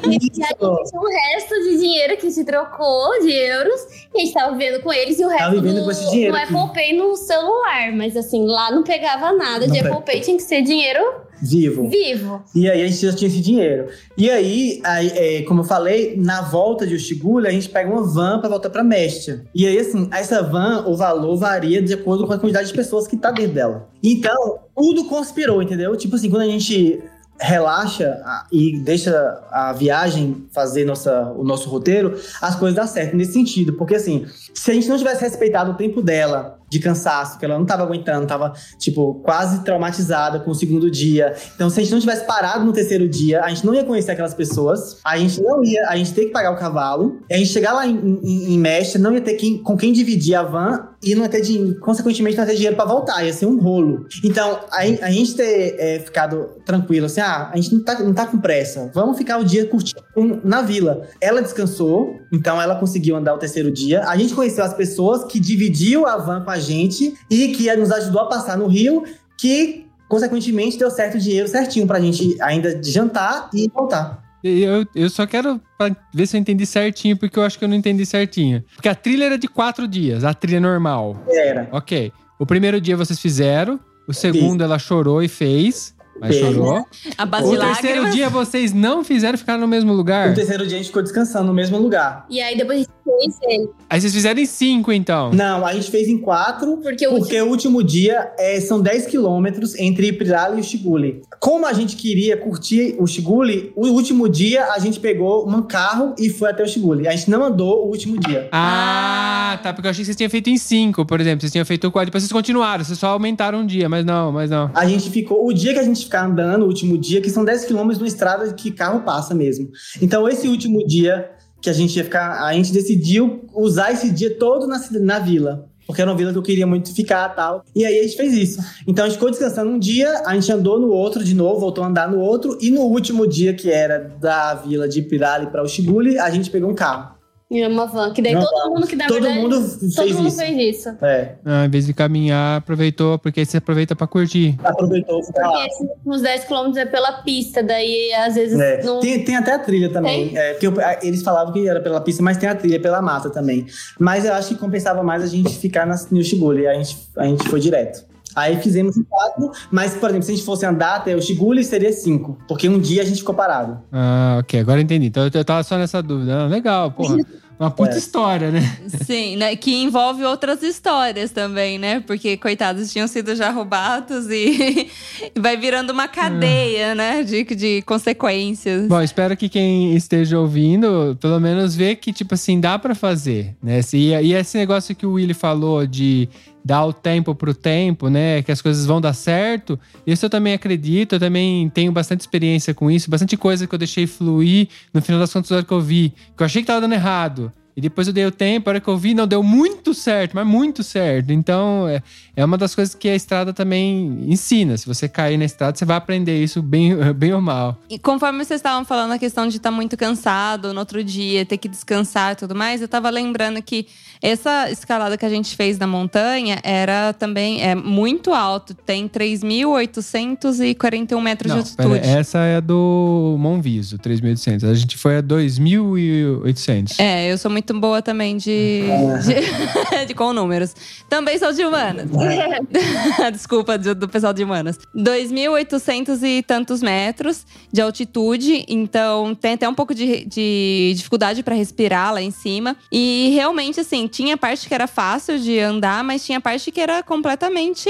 E aí tinha um resto de dinheiro que se trocou de euros a gente tava vivendo com eles e o resto vivendo no, no aqui. Apple Pay no celular. Mas assim, lá não pegava nada Não de pega. Apple Pay, tinha que ser dinheiro Vivo. vivo. E aí a gente já tinha esse dinheiro. E aí, aí, é, como eu falei, na volta de Uxigulha, a gente pega uma van pra voltar pra Mestia. E aí, assim, essa van, o valor varia de acordo com a quantidade de pessoas que tá dentro dela. Então, tudo conspirou, entendeu? Tipo assim, quando a gente relaxa e deixa a viagem fazer nossa, o nosso roteiro, as coisas dão certo nesse sentido. Porque assim, se a gente não tivesse respeitado o tempo dela de cansaço, que ela não tava aguentando, tava, tipo, quase traumatizada com o segundo dia. Então, se a gente não tivesse parado no terceiro dia, a gente não ia conhecer aquelas pessoas, a gente não ia, a gente ter que pagar o cavalo, a gente chegar lá em, em, em Mestre, não ia ter quem, com quem dividir a van e não ter dinheiro, consequentemente, não ter dinheiro pra voltar, ia ser um rolo. Então, a, a gente ter é, ficado tranquilo, assim, ah, a gente não tá, não tá com pressa, vamos ficar o dia curtindo na vila. Ela descansou, então ela conseguiu andar o terceiro dia. A gente conheceu as pessoas que dividiu a van com a gente e que nos ajudou a passar no Rio, que consequentemente deu certo o dinheiro certinho pra gente ainda jantar e voltar. Eu, eu só quero pra ver se eu entendi certinho, porque eu acho que eu não entendi certinho. Porque a trilha era de quatro dias, a trilha normal. Era. Ok. O primeiro dia vocês fizeram, o segundo ela chorou e fez, mas Fez. chorou. A base O terceiro lágrimas. dia vocês não fizeram ficar no mesmo lugar. terceiro dia a gente ficou descansando no mesmo lugar. E aí depois a gente fez ele. Aí vocês fizeram em cinco, então. Não, a gente fez em quatro, Porque o porque o último dia é, são 10 quilômetros entre Pirala e o Xiguli. Como a gente queria curtir o Xiguli, o último dia a gente pegou um carro e foi até o Xiguli. A gente não andou o último dia. Ah, tá. Porque eu achei que vocês tinham feito em cinco, por exemplo. Vocês tinham feito quatro. Depois vocês continuaram. Vocês só aumentaram um dia, mas não, mas não. A gente ficou. O dia que a gente ficar andando, o último dia, que são 10 quilômetros numa estrada que carro passa mesmo. Então, esse último dia que a gente ia ficar, a gente decidiu usar esse dia todo na, na vila. Porque era uma vila que eu queria muito ficar tal. E aí a gente fez isso. Então a gente ficou descansando um dia, a gente andou no outro de novo, voltou a andar no outro. E no último dia, que era da vila de Pirali para o Xiguli, a gente pegou um carro. E uma van, que daí Uma todo mundo que na Todo verdade. mundo fez todo mundo isso. fez isso. É, Ah, em vez de caminhar, aproveitou, porque aí você aproveita pra curtir. aproveitou ficar lá. Porque esses últimos 10 km é pela pista, daí às vezes É, não. tem, tem até a trilha também. É, porque eu- eles falavam que era pela pista, mas tem a trilha pela mata também. Mas eu acho que compensava mais a gente ficar na, no Xiguli. A gente, a gente foi direto. Aí fizemos em quatro, mas, por exemplo, se a gente fosse andar até o Xiguli, seria cinco. Porque um dia a gente ficou parado. Ah, ok. Agora entendi. Então eu- eu tava só nessa dúvida. Ah, legal, porra. Uma puta É. história, né? Sim, né? Que envolve outras histórias também, né? Porque, coitados, tinham sido já roubados e vai virando uma cadeia, né? De, de consequências. Bom, espero que quem esteja ouvindo, pelo menos vê que, tipo assim, dá pra fazer, né? E, e esse negócio que o Willy falou de dar o tempo pro tempo, né? Que as coisas vão dar certo. Isso eu também acredito, eu também tenho bastante experiência com isso, bastante coisa que eu deixei fluir. No final das contas, na hora que eu vi, que eu achei que tava dando errado. E depois eu dei o tempo, a hora que eu vi, não deu muito certo, mas muito certo. Então, é, é uma das coisas que a estrada também ensina. Se você cair na estrada, você vai aprender isso bem, bem ou mal. E conforme vocês estavam falando a questão de estar muito cansado no outro dia, ter que descansar e tudo mais, eu tava lembrando que essa escalada que a gente fez na montanha era também é muito alto, tem 3.841 metros Não, de altitude. pera, essa é a do Monviso, 3.800. A gente foi a 2.800. É, eu sou muito boa também de, de, de com números. Também sou de humanas. Desculpa do, do pessoal de humanas. 2.800 e tantos metros de altitude, então tem até um pouco de, de dificuldade para respirar lá em cima. E realmente, assim, tinha parte que era fácil de andar, mas tinha parte que era completamente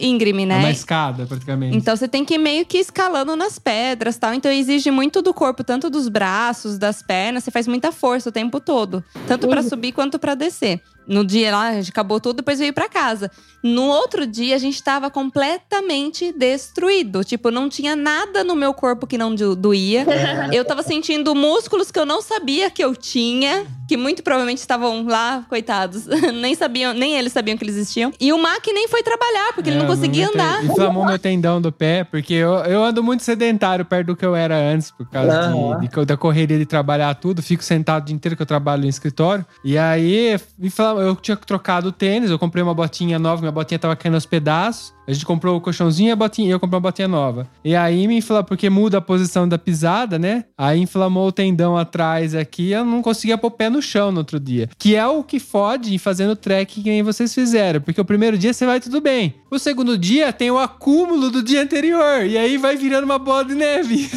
íngreme, É né? uma escada, praticamente. Então você tem que ir meio que escalando nas pedras tal. Então exige muito do corpo, tanto dos braços, das pernas. Você faz muita força o tempo todo. Tanto pra subir quanto pra descer. No dia lá, a gente acabou tudo, depois veio pra casa. No outro dia, a gente tava completamente destruído. Tipo, não tinha nada no meu corpo que não do- doía. Eu tava sentindo músculos que eu não sabia que eu tinha. Que muito provavelmente estavam lá, coitados. nem sabiam, nem eles sabiam que eles existiam. E o Mac nem foi trabalhar, porque ele É, não conseguia andar. Inflamou meu tendão do pé, porque eu, eu ando muito sedentário perto do que eu era antes, por causa de, de- da correria de trabalhar tudo. Fico sentado o dia inteiro que eu trabalho no escritório. E aí, infla- eu tinha trocado o tênis, eu comprei uma botinha nova, minha botinha tava caindo aos pedaços. A gente comprou o colchãozinho e a botinha, eu comprei uma botinha nova. E aí me inflamou, porque muda a posição da pisada, né? Aí inflamou o tendão atrás aqui, eu não conseguia pôr o pé no chão no outro dia. Que é o que fode em fazendo trekking que nem vocês fizeram. Porque o primeiro dia você vai tudo bem. O segundo dia tem o acúmulo do dia anterior. E aí vai virando uma bola de neve.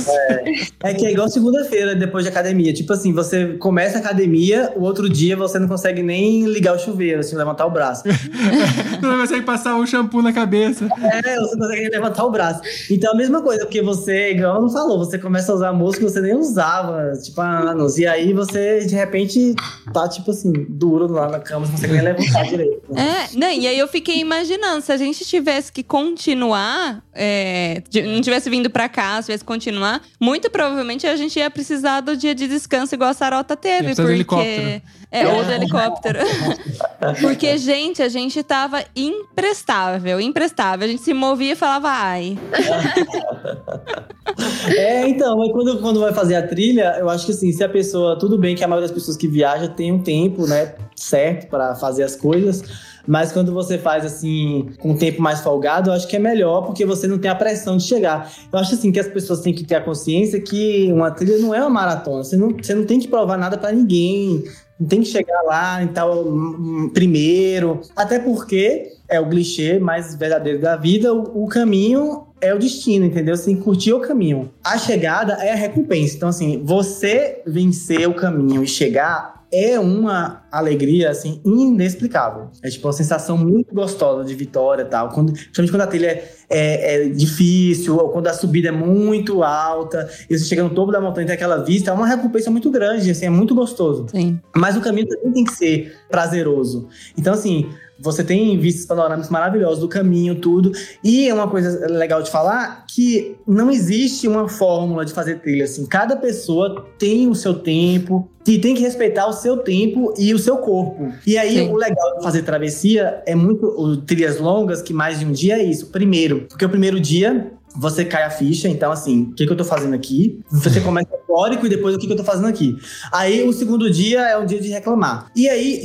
É que é igual segunda-feira depois de academia. Tipo assim, você começa a academia, o outro dia você não consegue nem ligar o chuveiro, assim, levantar o braço. Você não consegue passar um shampoo na cabeça. É, você consegue levantar o braço. Então a mesma coisa, porque você, igual não falou, você começa a usar músculo que você nem usava, tipo, há anos. E aí você, de repente, tá, tipo assim, duro lá na cama, você não consegue nem levantar direito. É, não, e aí eu fiquei imaginando, se a gente tivesse que continuar, é, não tivesse vindo pra cá, se tivesse que continuar, muito provavelmente a gente ia precisar do dia de descanso igual a Sarota teve. Do porque... helicóptero. É, ou do helicóptero. porque, gente, a gente tava imprestável, imprestável. A gente se movia e falava, ai. É, então, mas quando, quando vai fazer a trilha, eu acho que assim, se a pessoa, tudo bem que a maioria das pessoas que viaja tem um tempo, né, certo pra fazer as coisas, mas quando você faz assim, com um tempo mais folgado, eu acho que é melhor, porque você não tem a pressão de chegar. Eu acho assim que as pessoas têm que ter a consciência que uma trilha não é uma maratona, você não, você não tem que provar nada pra ninguém. Não tem que chegar lá em tal hum, primeiro, até porque é o clichê mais verdadeiro da vida, o, o caminho é o destino, entendeu? Você tem que curtir o caminho. A chegada é a recompensa. Então, assim, você vencer o caminho e chegar é uma alegria, assim, inexplicável. É tipo uma sensação muito gostosa de vitória e tal. Quando, principalmente quando a trilha é, é- é difícil, ou quando a subida é muito alta, e você chega no topo da montanha e tem aquela vista, é uma recompensa muito grande, assim, é muito gostoso. Sim. Mas o caminho também tem que ser prazeroso. Então, assim, você tem vistas panorâmicas maravilhosas do caminho, tudo. E é uma coisa legal de falar que não existe uma fórmula de fazer trilha. Assim, cada pessoa tem o seu tempo e tem que respeitar o seu tempo e o seu corpo. E aí, Sim. o legal de fazer travessia é muito. o- Trilhas longas, que mais de um dia é isso. Primeiro, porque o primeiro dia. Você cai a ficha, então assim, o que, que eu tô fazendo aqui? Você começa teórico e depois o que, que eu tô fazendo aqui. Aí o segundo dia é um dia de reclamar. E aí,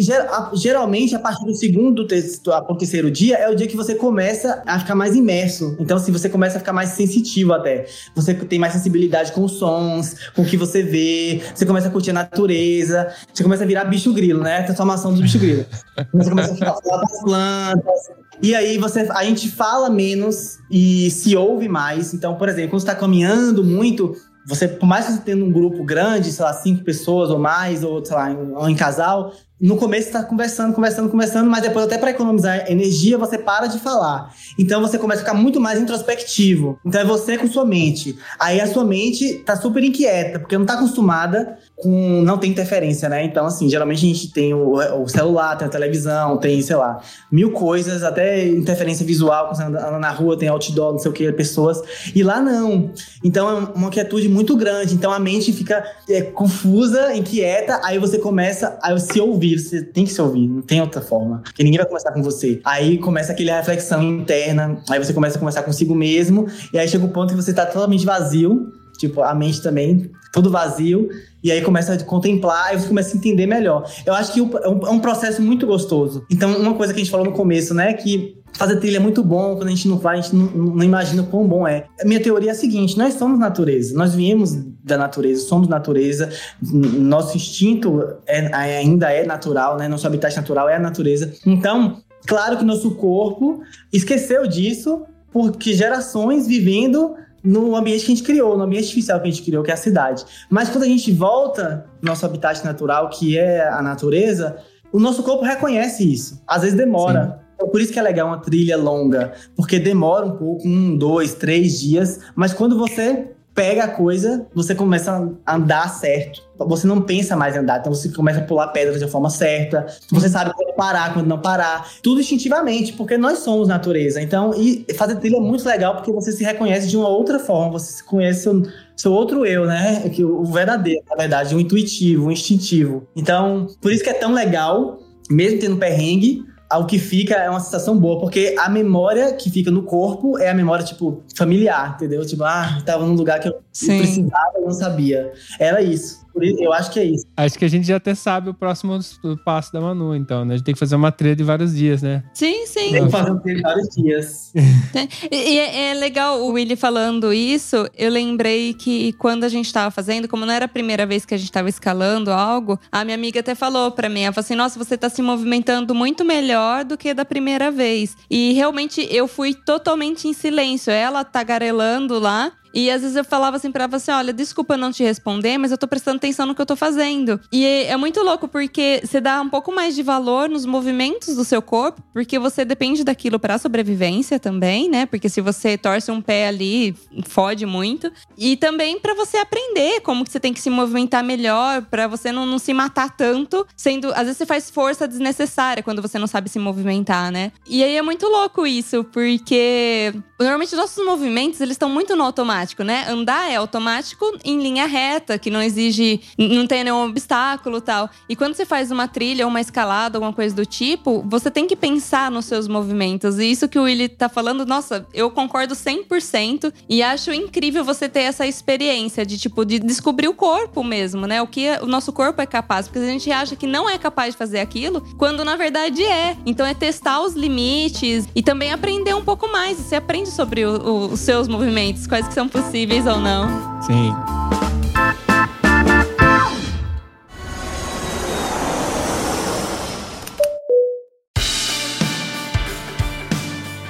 geralmente, a partir do segundo, terceiro, a- pro terceiro dia, é o dia que você começa a ficar mais imerso. Então, assim, você começa a ficar mais sensitivo até. Você tem mais sensibilidade com os sons, com o que você vê, você começa a curtir a natureza, você começa a virar bicho grilo, né? A transformação do bicho grilo. Você começa a falar das plantas. E aí você, a gente fala menos e se ouve mais. Então, por exemplo, quando você tá caminhando muito, você, por mais que você tenha um grupo grande, sei lá, cinco pessoas ou mais, ou sei lá, em, ou em casal, no começo você tá conversando, conversando, conversando, mas depois até para economizar energia, você para de falar. Então você começa a ficar muito mais introspectivo. Então é você com sua mente. Aí a sua mente tá super inquieta, porque não tá acostumada com não tem interferência, né? Então assim, geralmente a gente tem o, o celular, tem a televisão, tem, sei lá, mil coisas, até interferência visual, quando você anda na rua, tem outdoor, não sei o que, pessoas. E lá não. Então é uma quietude muito grande. Então a mente fica é, confusa, inquieta, aí você começa a se ouvir ouvir, você tem que se ouvir, não tem outra forma. Porque ninguém vai conversar com você. Aí começa aquela reflexão interna, aí você começa a conversar consigo mesmo, e aí chega um ponto que você tá totalmente vazio, tipo, a mente também, tudo vazio, e aí começa a contemplar, e você começa a entender melhor. Eu acho que é é um processo muito gostoso. Então, uma coisa que a gente falou no começo, né, que fazer trilha é muito bom, quando a gente não faz, a gente não, não imagina quão bom é. A minha teoria é a seguinte: nós somos natureza, nós viemos da natureza, somos natureza, nosso instinto é, ainda é natural, né? Nosso habitat natural é a natureza. Então, claro que nosso corpo esqueceu disso, porque gerações vivendo no ambiente que a gente criou, no ambiente artificial que a gente criou, que é a cidade. Mas quando a gente volta no nosso habitat natural, que é a natureza, o nosso corpo reconhece isso. Às vezes demora. Sim. Então, por isso que é legal uma trilha longa, porque demora um pouco, um, dois, três dias, mas quando você pega a coisa, você começa a andar certo. Você não pensa mais em andar, então você começa a pular pedras de forma certa. Você sabe quando parar, quando não parar. Tudo instintivamente, porque nós somos natureza. Então, e fazer trilha é muito legal porque você se reconhece de uma outra forma. Você se conhece seu, seu outro eu, né? O verdadeiro, na verdade, o intuitivo, o instintivo. Então, por isso que é tão legal, mesmo tendo perrengue, o que fica é uma sensação boa, porque a memória que fica no corpo é a memória, tipo, familiar, entendeu? Tipo, ah, tava num lugar que eu Sim. precisava e não sabia. Era isso. Eu acho que é isso. Acho que a gente já até sabe o próximo passo da Manu, então, né? A gente tem que fazer uma trilha de vários dias, né? Sim, sim. Tem que fazer uma trilha de vários dias. e é, é, legal o Willy falando isso. Eu lembrei que quando a gente tava fazendo, como não era a primeira vez que a gente tava escalando algo, a minha amiga até falou pra mim: ela falou assim, nossa, você tá se movimentando muito melhor do que da primeira vez. E realmente eu fui totalmente em silêncio. Ela tagarelando lá. E às vezes eu falava assim pra ela assim: olha, desculpa não te responder, mas eu tô prestando atenção no que eu tô fazendo. E é muito louco, porque você dá um pouco mais de valor nos movimentos do seu corpo, porque você depende daquilo pra sobrevivência também, né? Porque se você torce um pé ali, fode muito. E também para você aprender como que você tem que se movimentar melhor, para você não, não se matar tanto, sendo. Às vezes você faz força desnecessária quando você não sabe se movimentar, né? E aí é muito louco isso, porque normalmente nossos movimentos eles estão muito no automático automático, né? Andar é automático em linha reta, que não exige, não tem nenhum obstáculo tal. E quando você faz uma trilha ou uma escalada, alguma coisa do tipo, você tem que pensar nos seus movimentos. E isso que o Willy tá falando, nossa, eu concordo 100% e acho incrível você ter essa experiência de tipo de descobrir o corpo mesmo, né? O que o nosso corpo é capaz, porque a gente acha que não é capaz de fazer aquilo, quando na verdade é. Então é testar os limites e também aprender um pouco mais. Você aprende sobre o, o, os seus movimentos, quais que são possíveis ou não. Sim.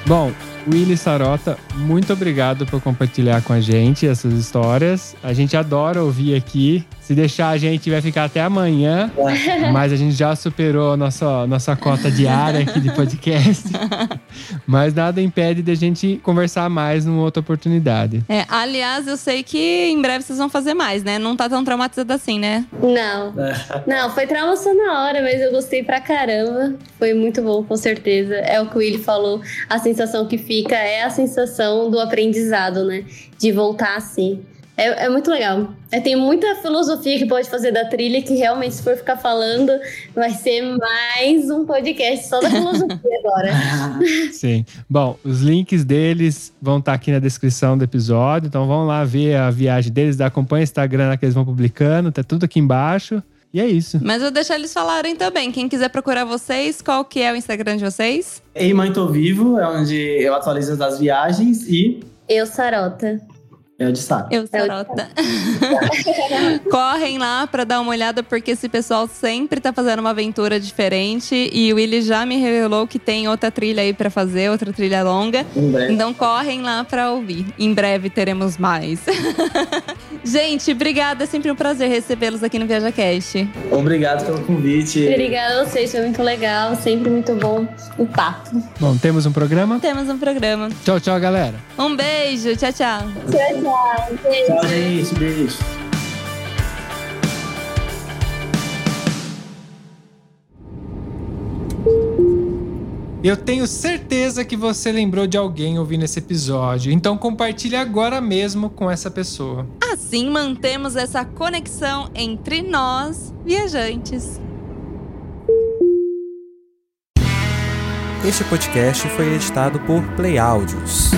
Bom, Willy Sarota, muito obrigado por compartilhar com a gente essas histórias. A gente adora ouvir aqui se deixar, a gente vai ficar até amanhã, mas a gente já superou a nossa, nossa cota diária aqui de podcast. mas nada impede de a gente conversar mais numa outra oportunidade. É, aliás, eu sei que em breve vocês vão fazer mais, né? Não tá tão traumatizado assim, né? Não. Não, foi trauma só na hora, mas eu gostei pra caramba. Foi muito bom, com certeza. É o que o Willy falou. A sensação que fica é a sensação do aprendizado, né? De voltar assim. É, é muito legal. É, tem muita filosofia que pode fazer da trilha que realmente, se for ficar falando, vai ser mais um podcast só da filosofia agora. Sim. Bom, os links deles vão estar tá aqui na descrição do episódio. Então vão lá ver a viagem deles, acompanha o Instagram que eles vão publicando, tá tudo aqui embaixo. E é isso. Mas eu vou deixar eles falarem também. Quem quiser procurar vocês, qual que é o Instagram de vocês? Ei Mãe Tô Vivo, é onde eu atualizo das viagens e... Eu, Sarota. É o de saco. Eu, Sarota. Correm lá pra dar uma olhada, porque esse pessoal sempre tá fazendo uma aventura diferente. E o Willy já me revelou que tem outra trilha aí pra fazer, outra trilha longa. Então correm lá pra ouvir. Em breve teremos mais. Gente, obrigada. É sempre um prazer recebê-los aqui no ViajaCast. Obrigado pelo convite. Obrigada a vocês, foi muito legal. Sempre muito bom o papo. Bom, temos um programa? Temos um programa. Tchau, tchau, galera. Um beijo. Tchau, tchau. Tchau, tchau. Beijo. Tchau, gente. Beijo. Eu tenho certeza que você lembrou de alguém ouvindo esse episódio, então compartilhe agora mesmo com essa pessoa. Assim mantemos essa conexão entre nós, viajantes. Este podcast foi editado por Play Áudios.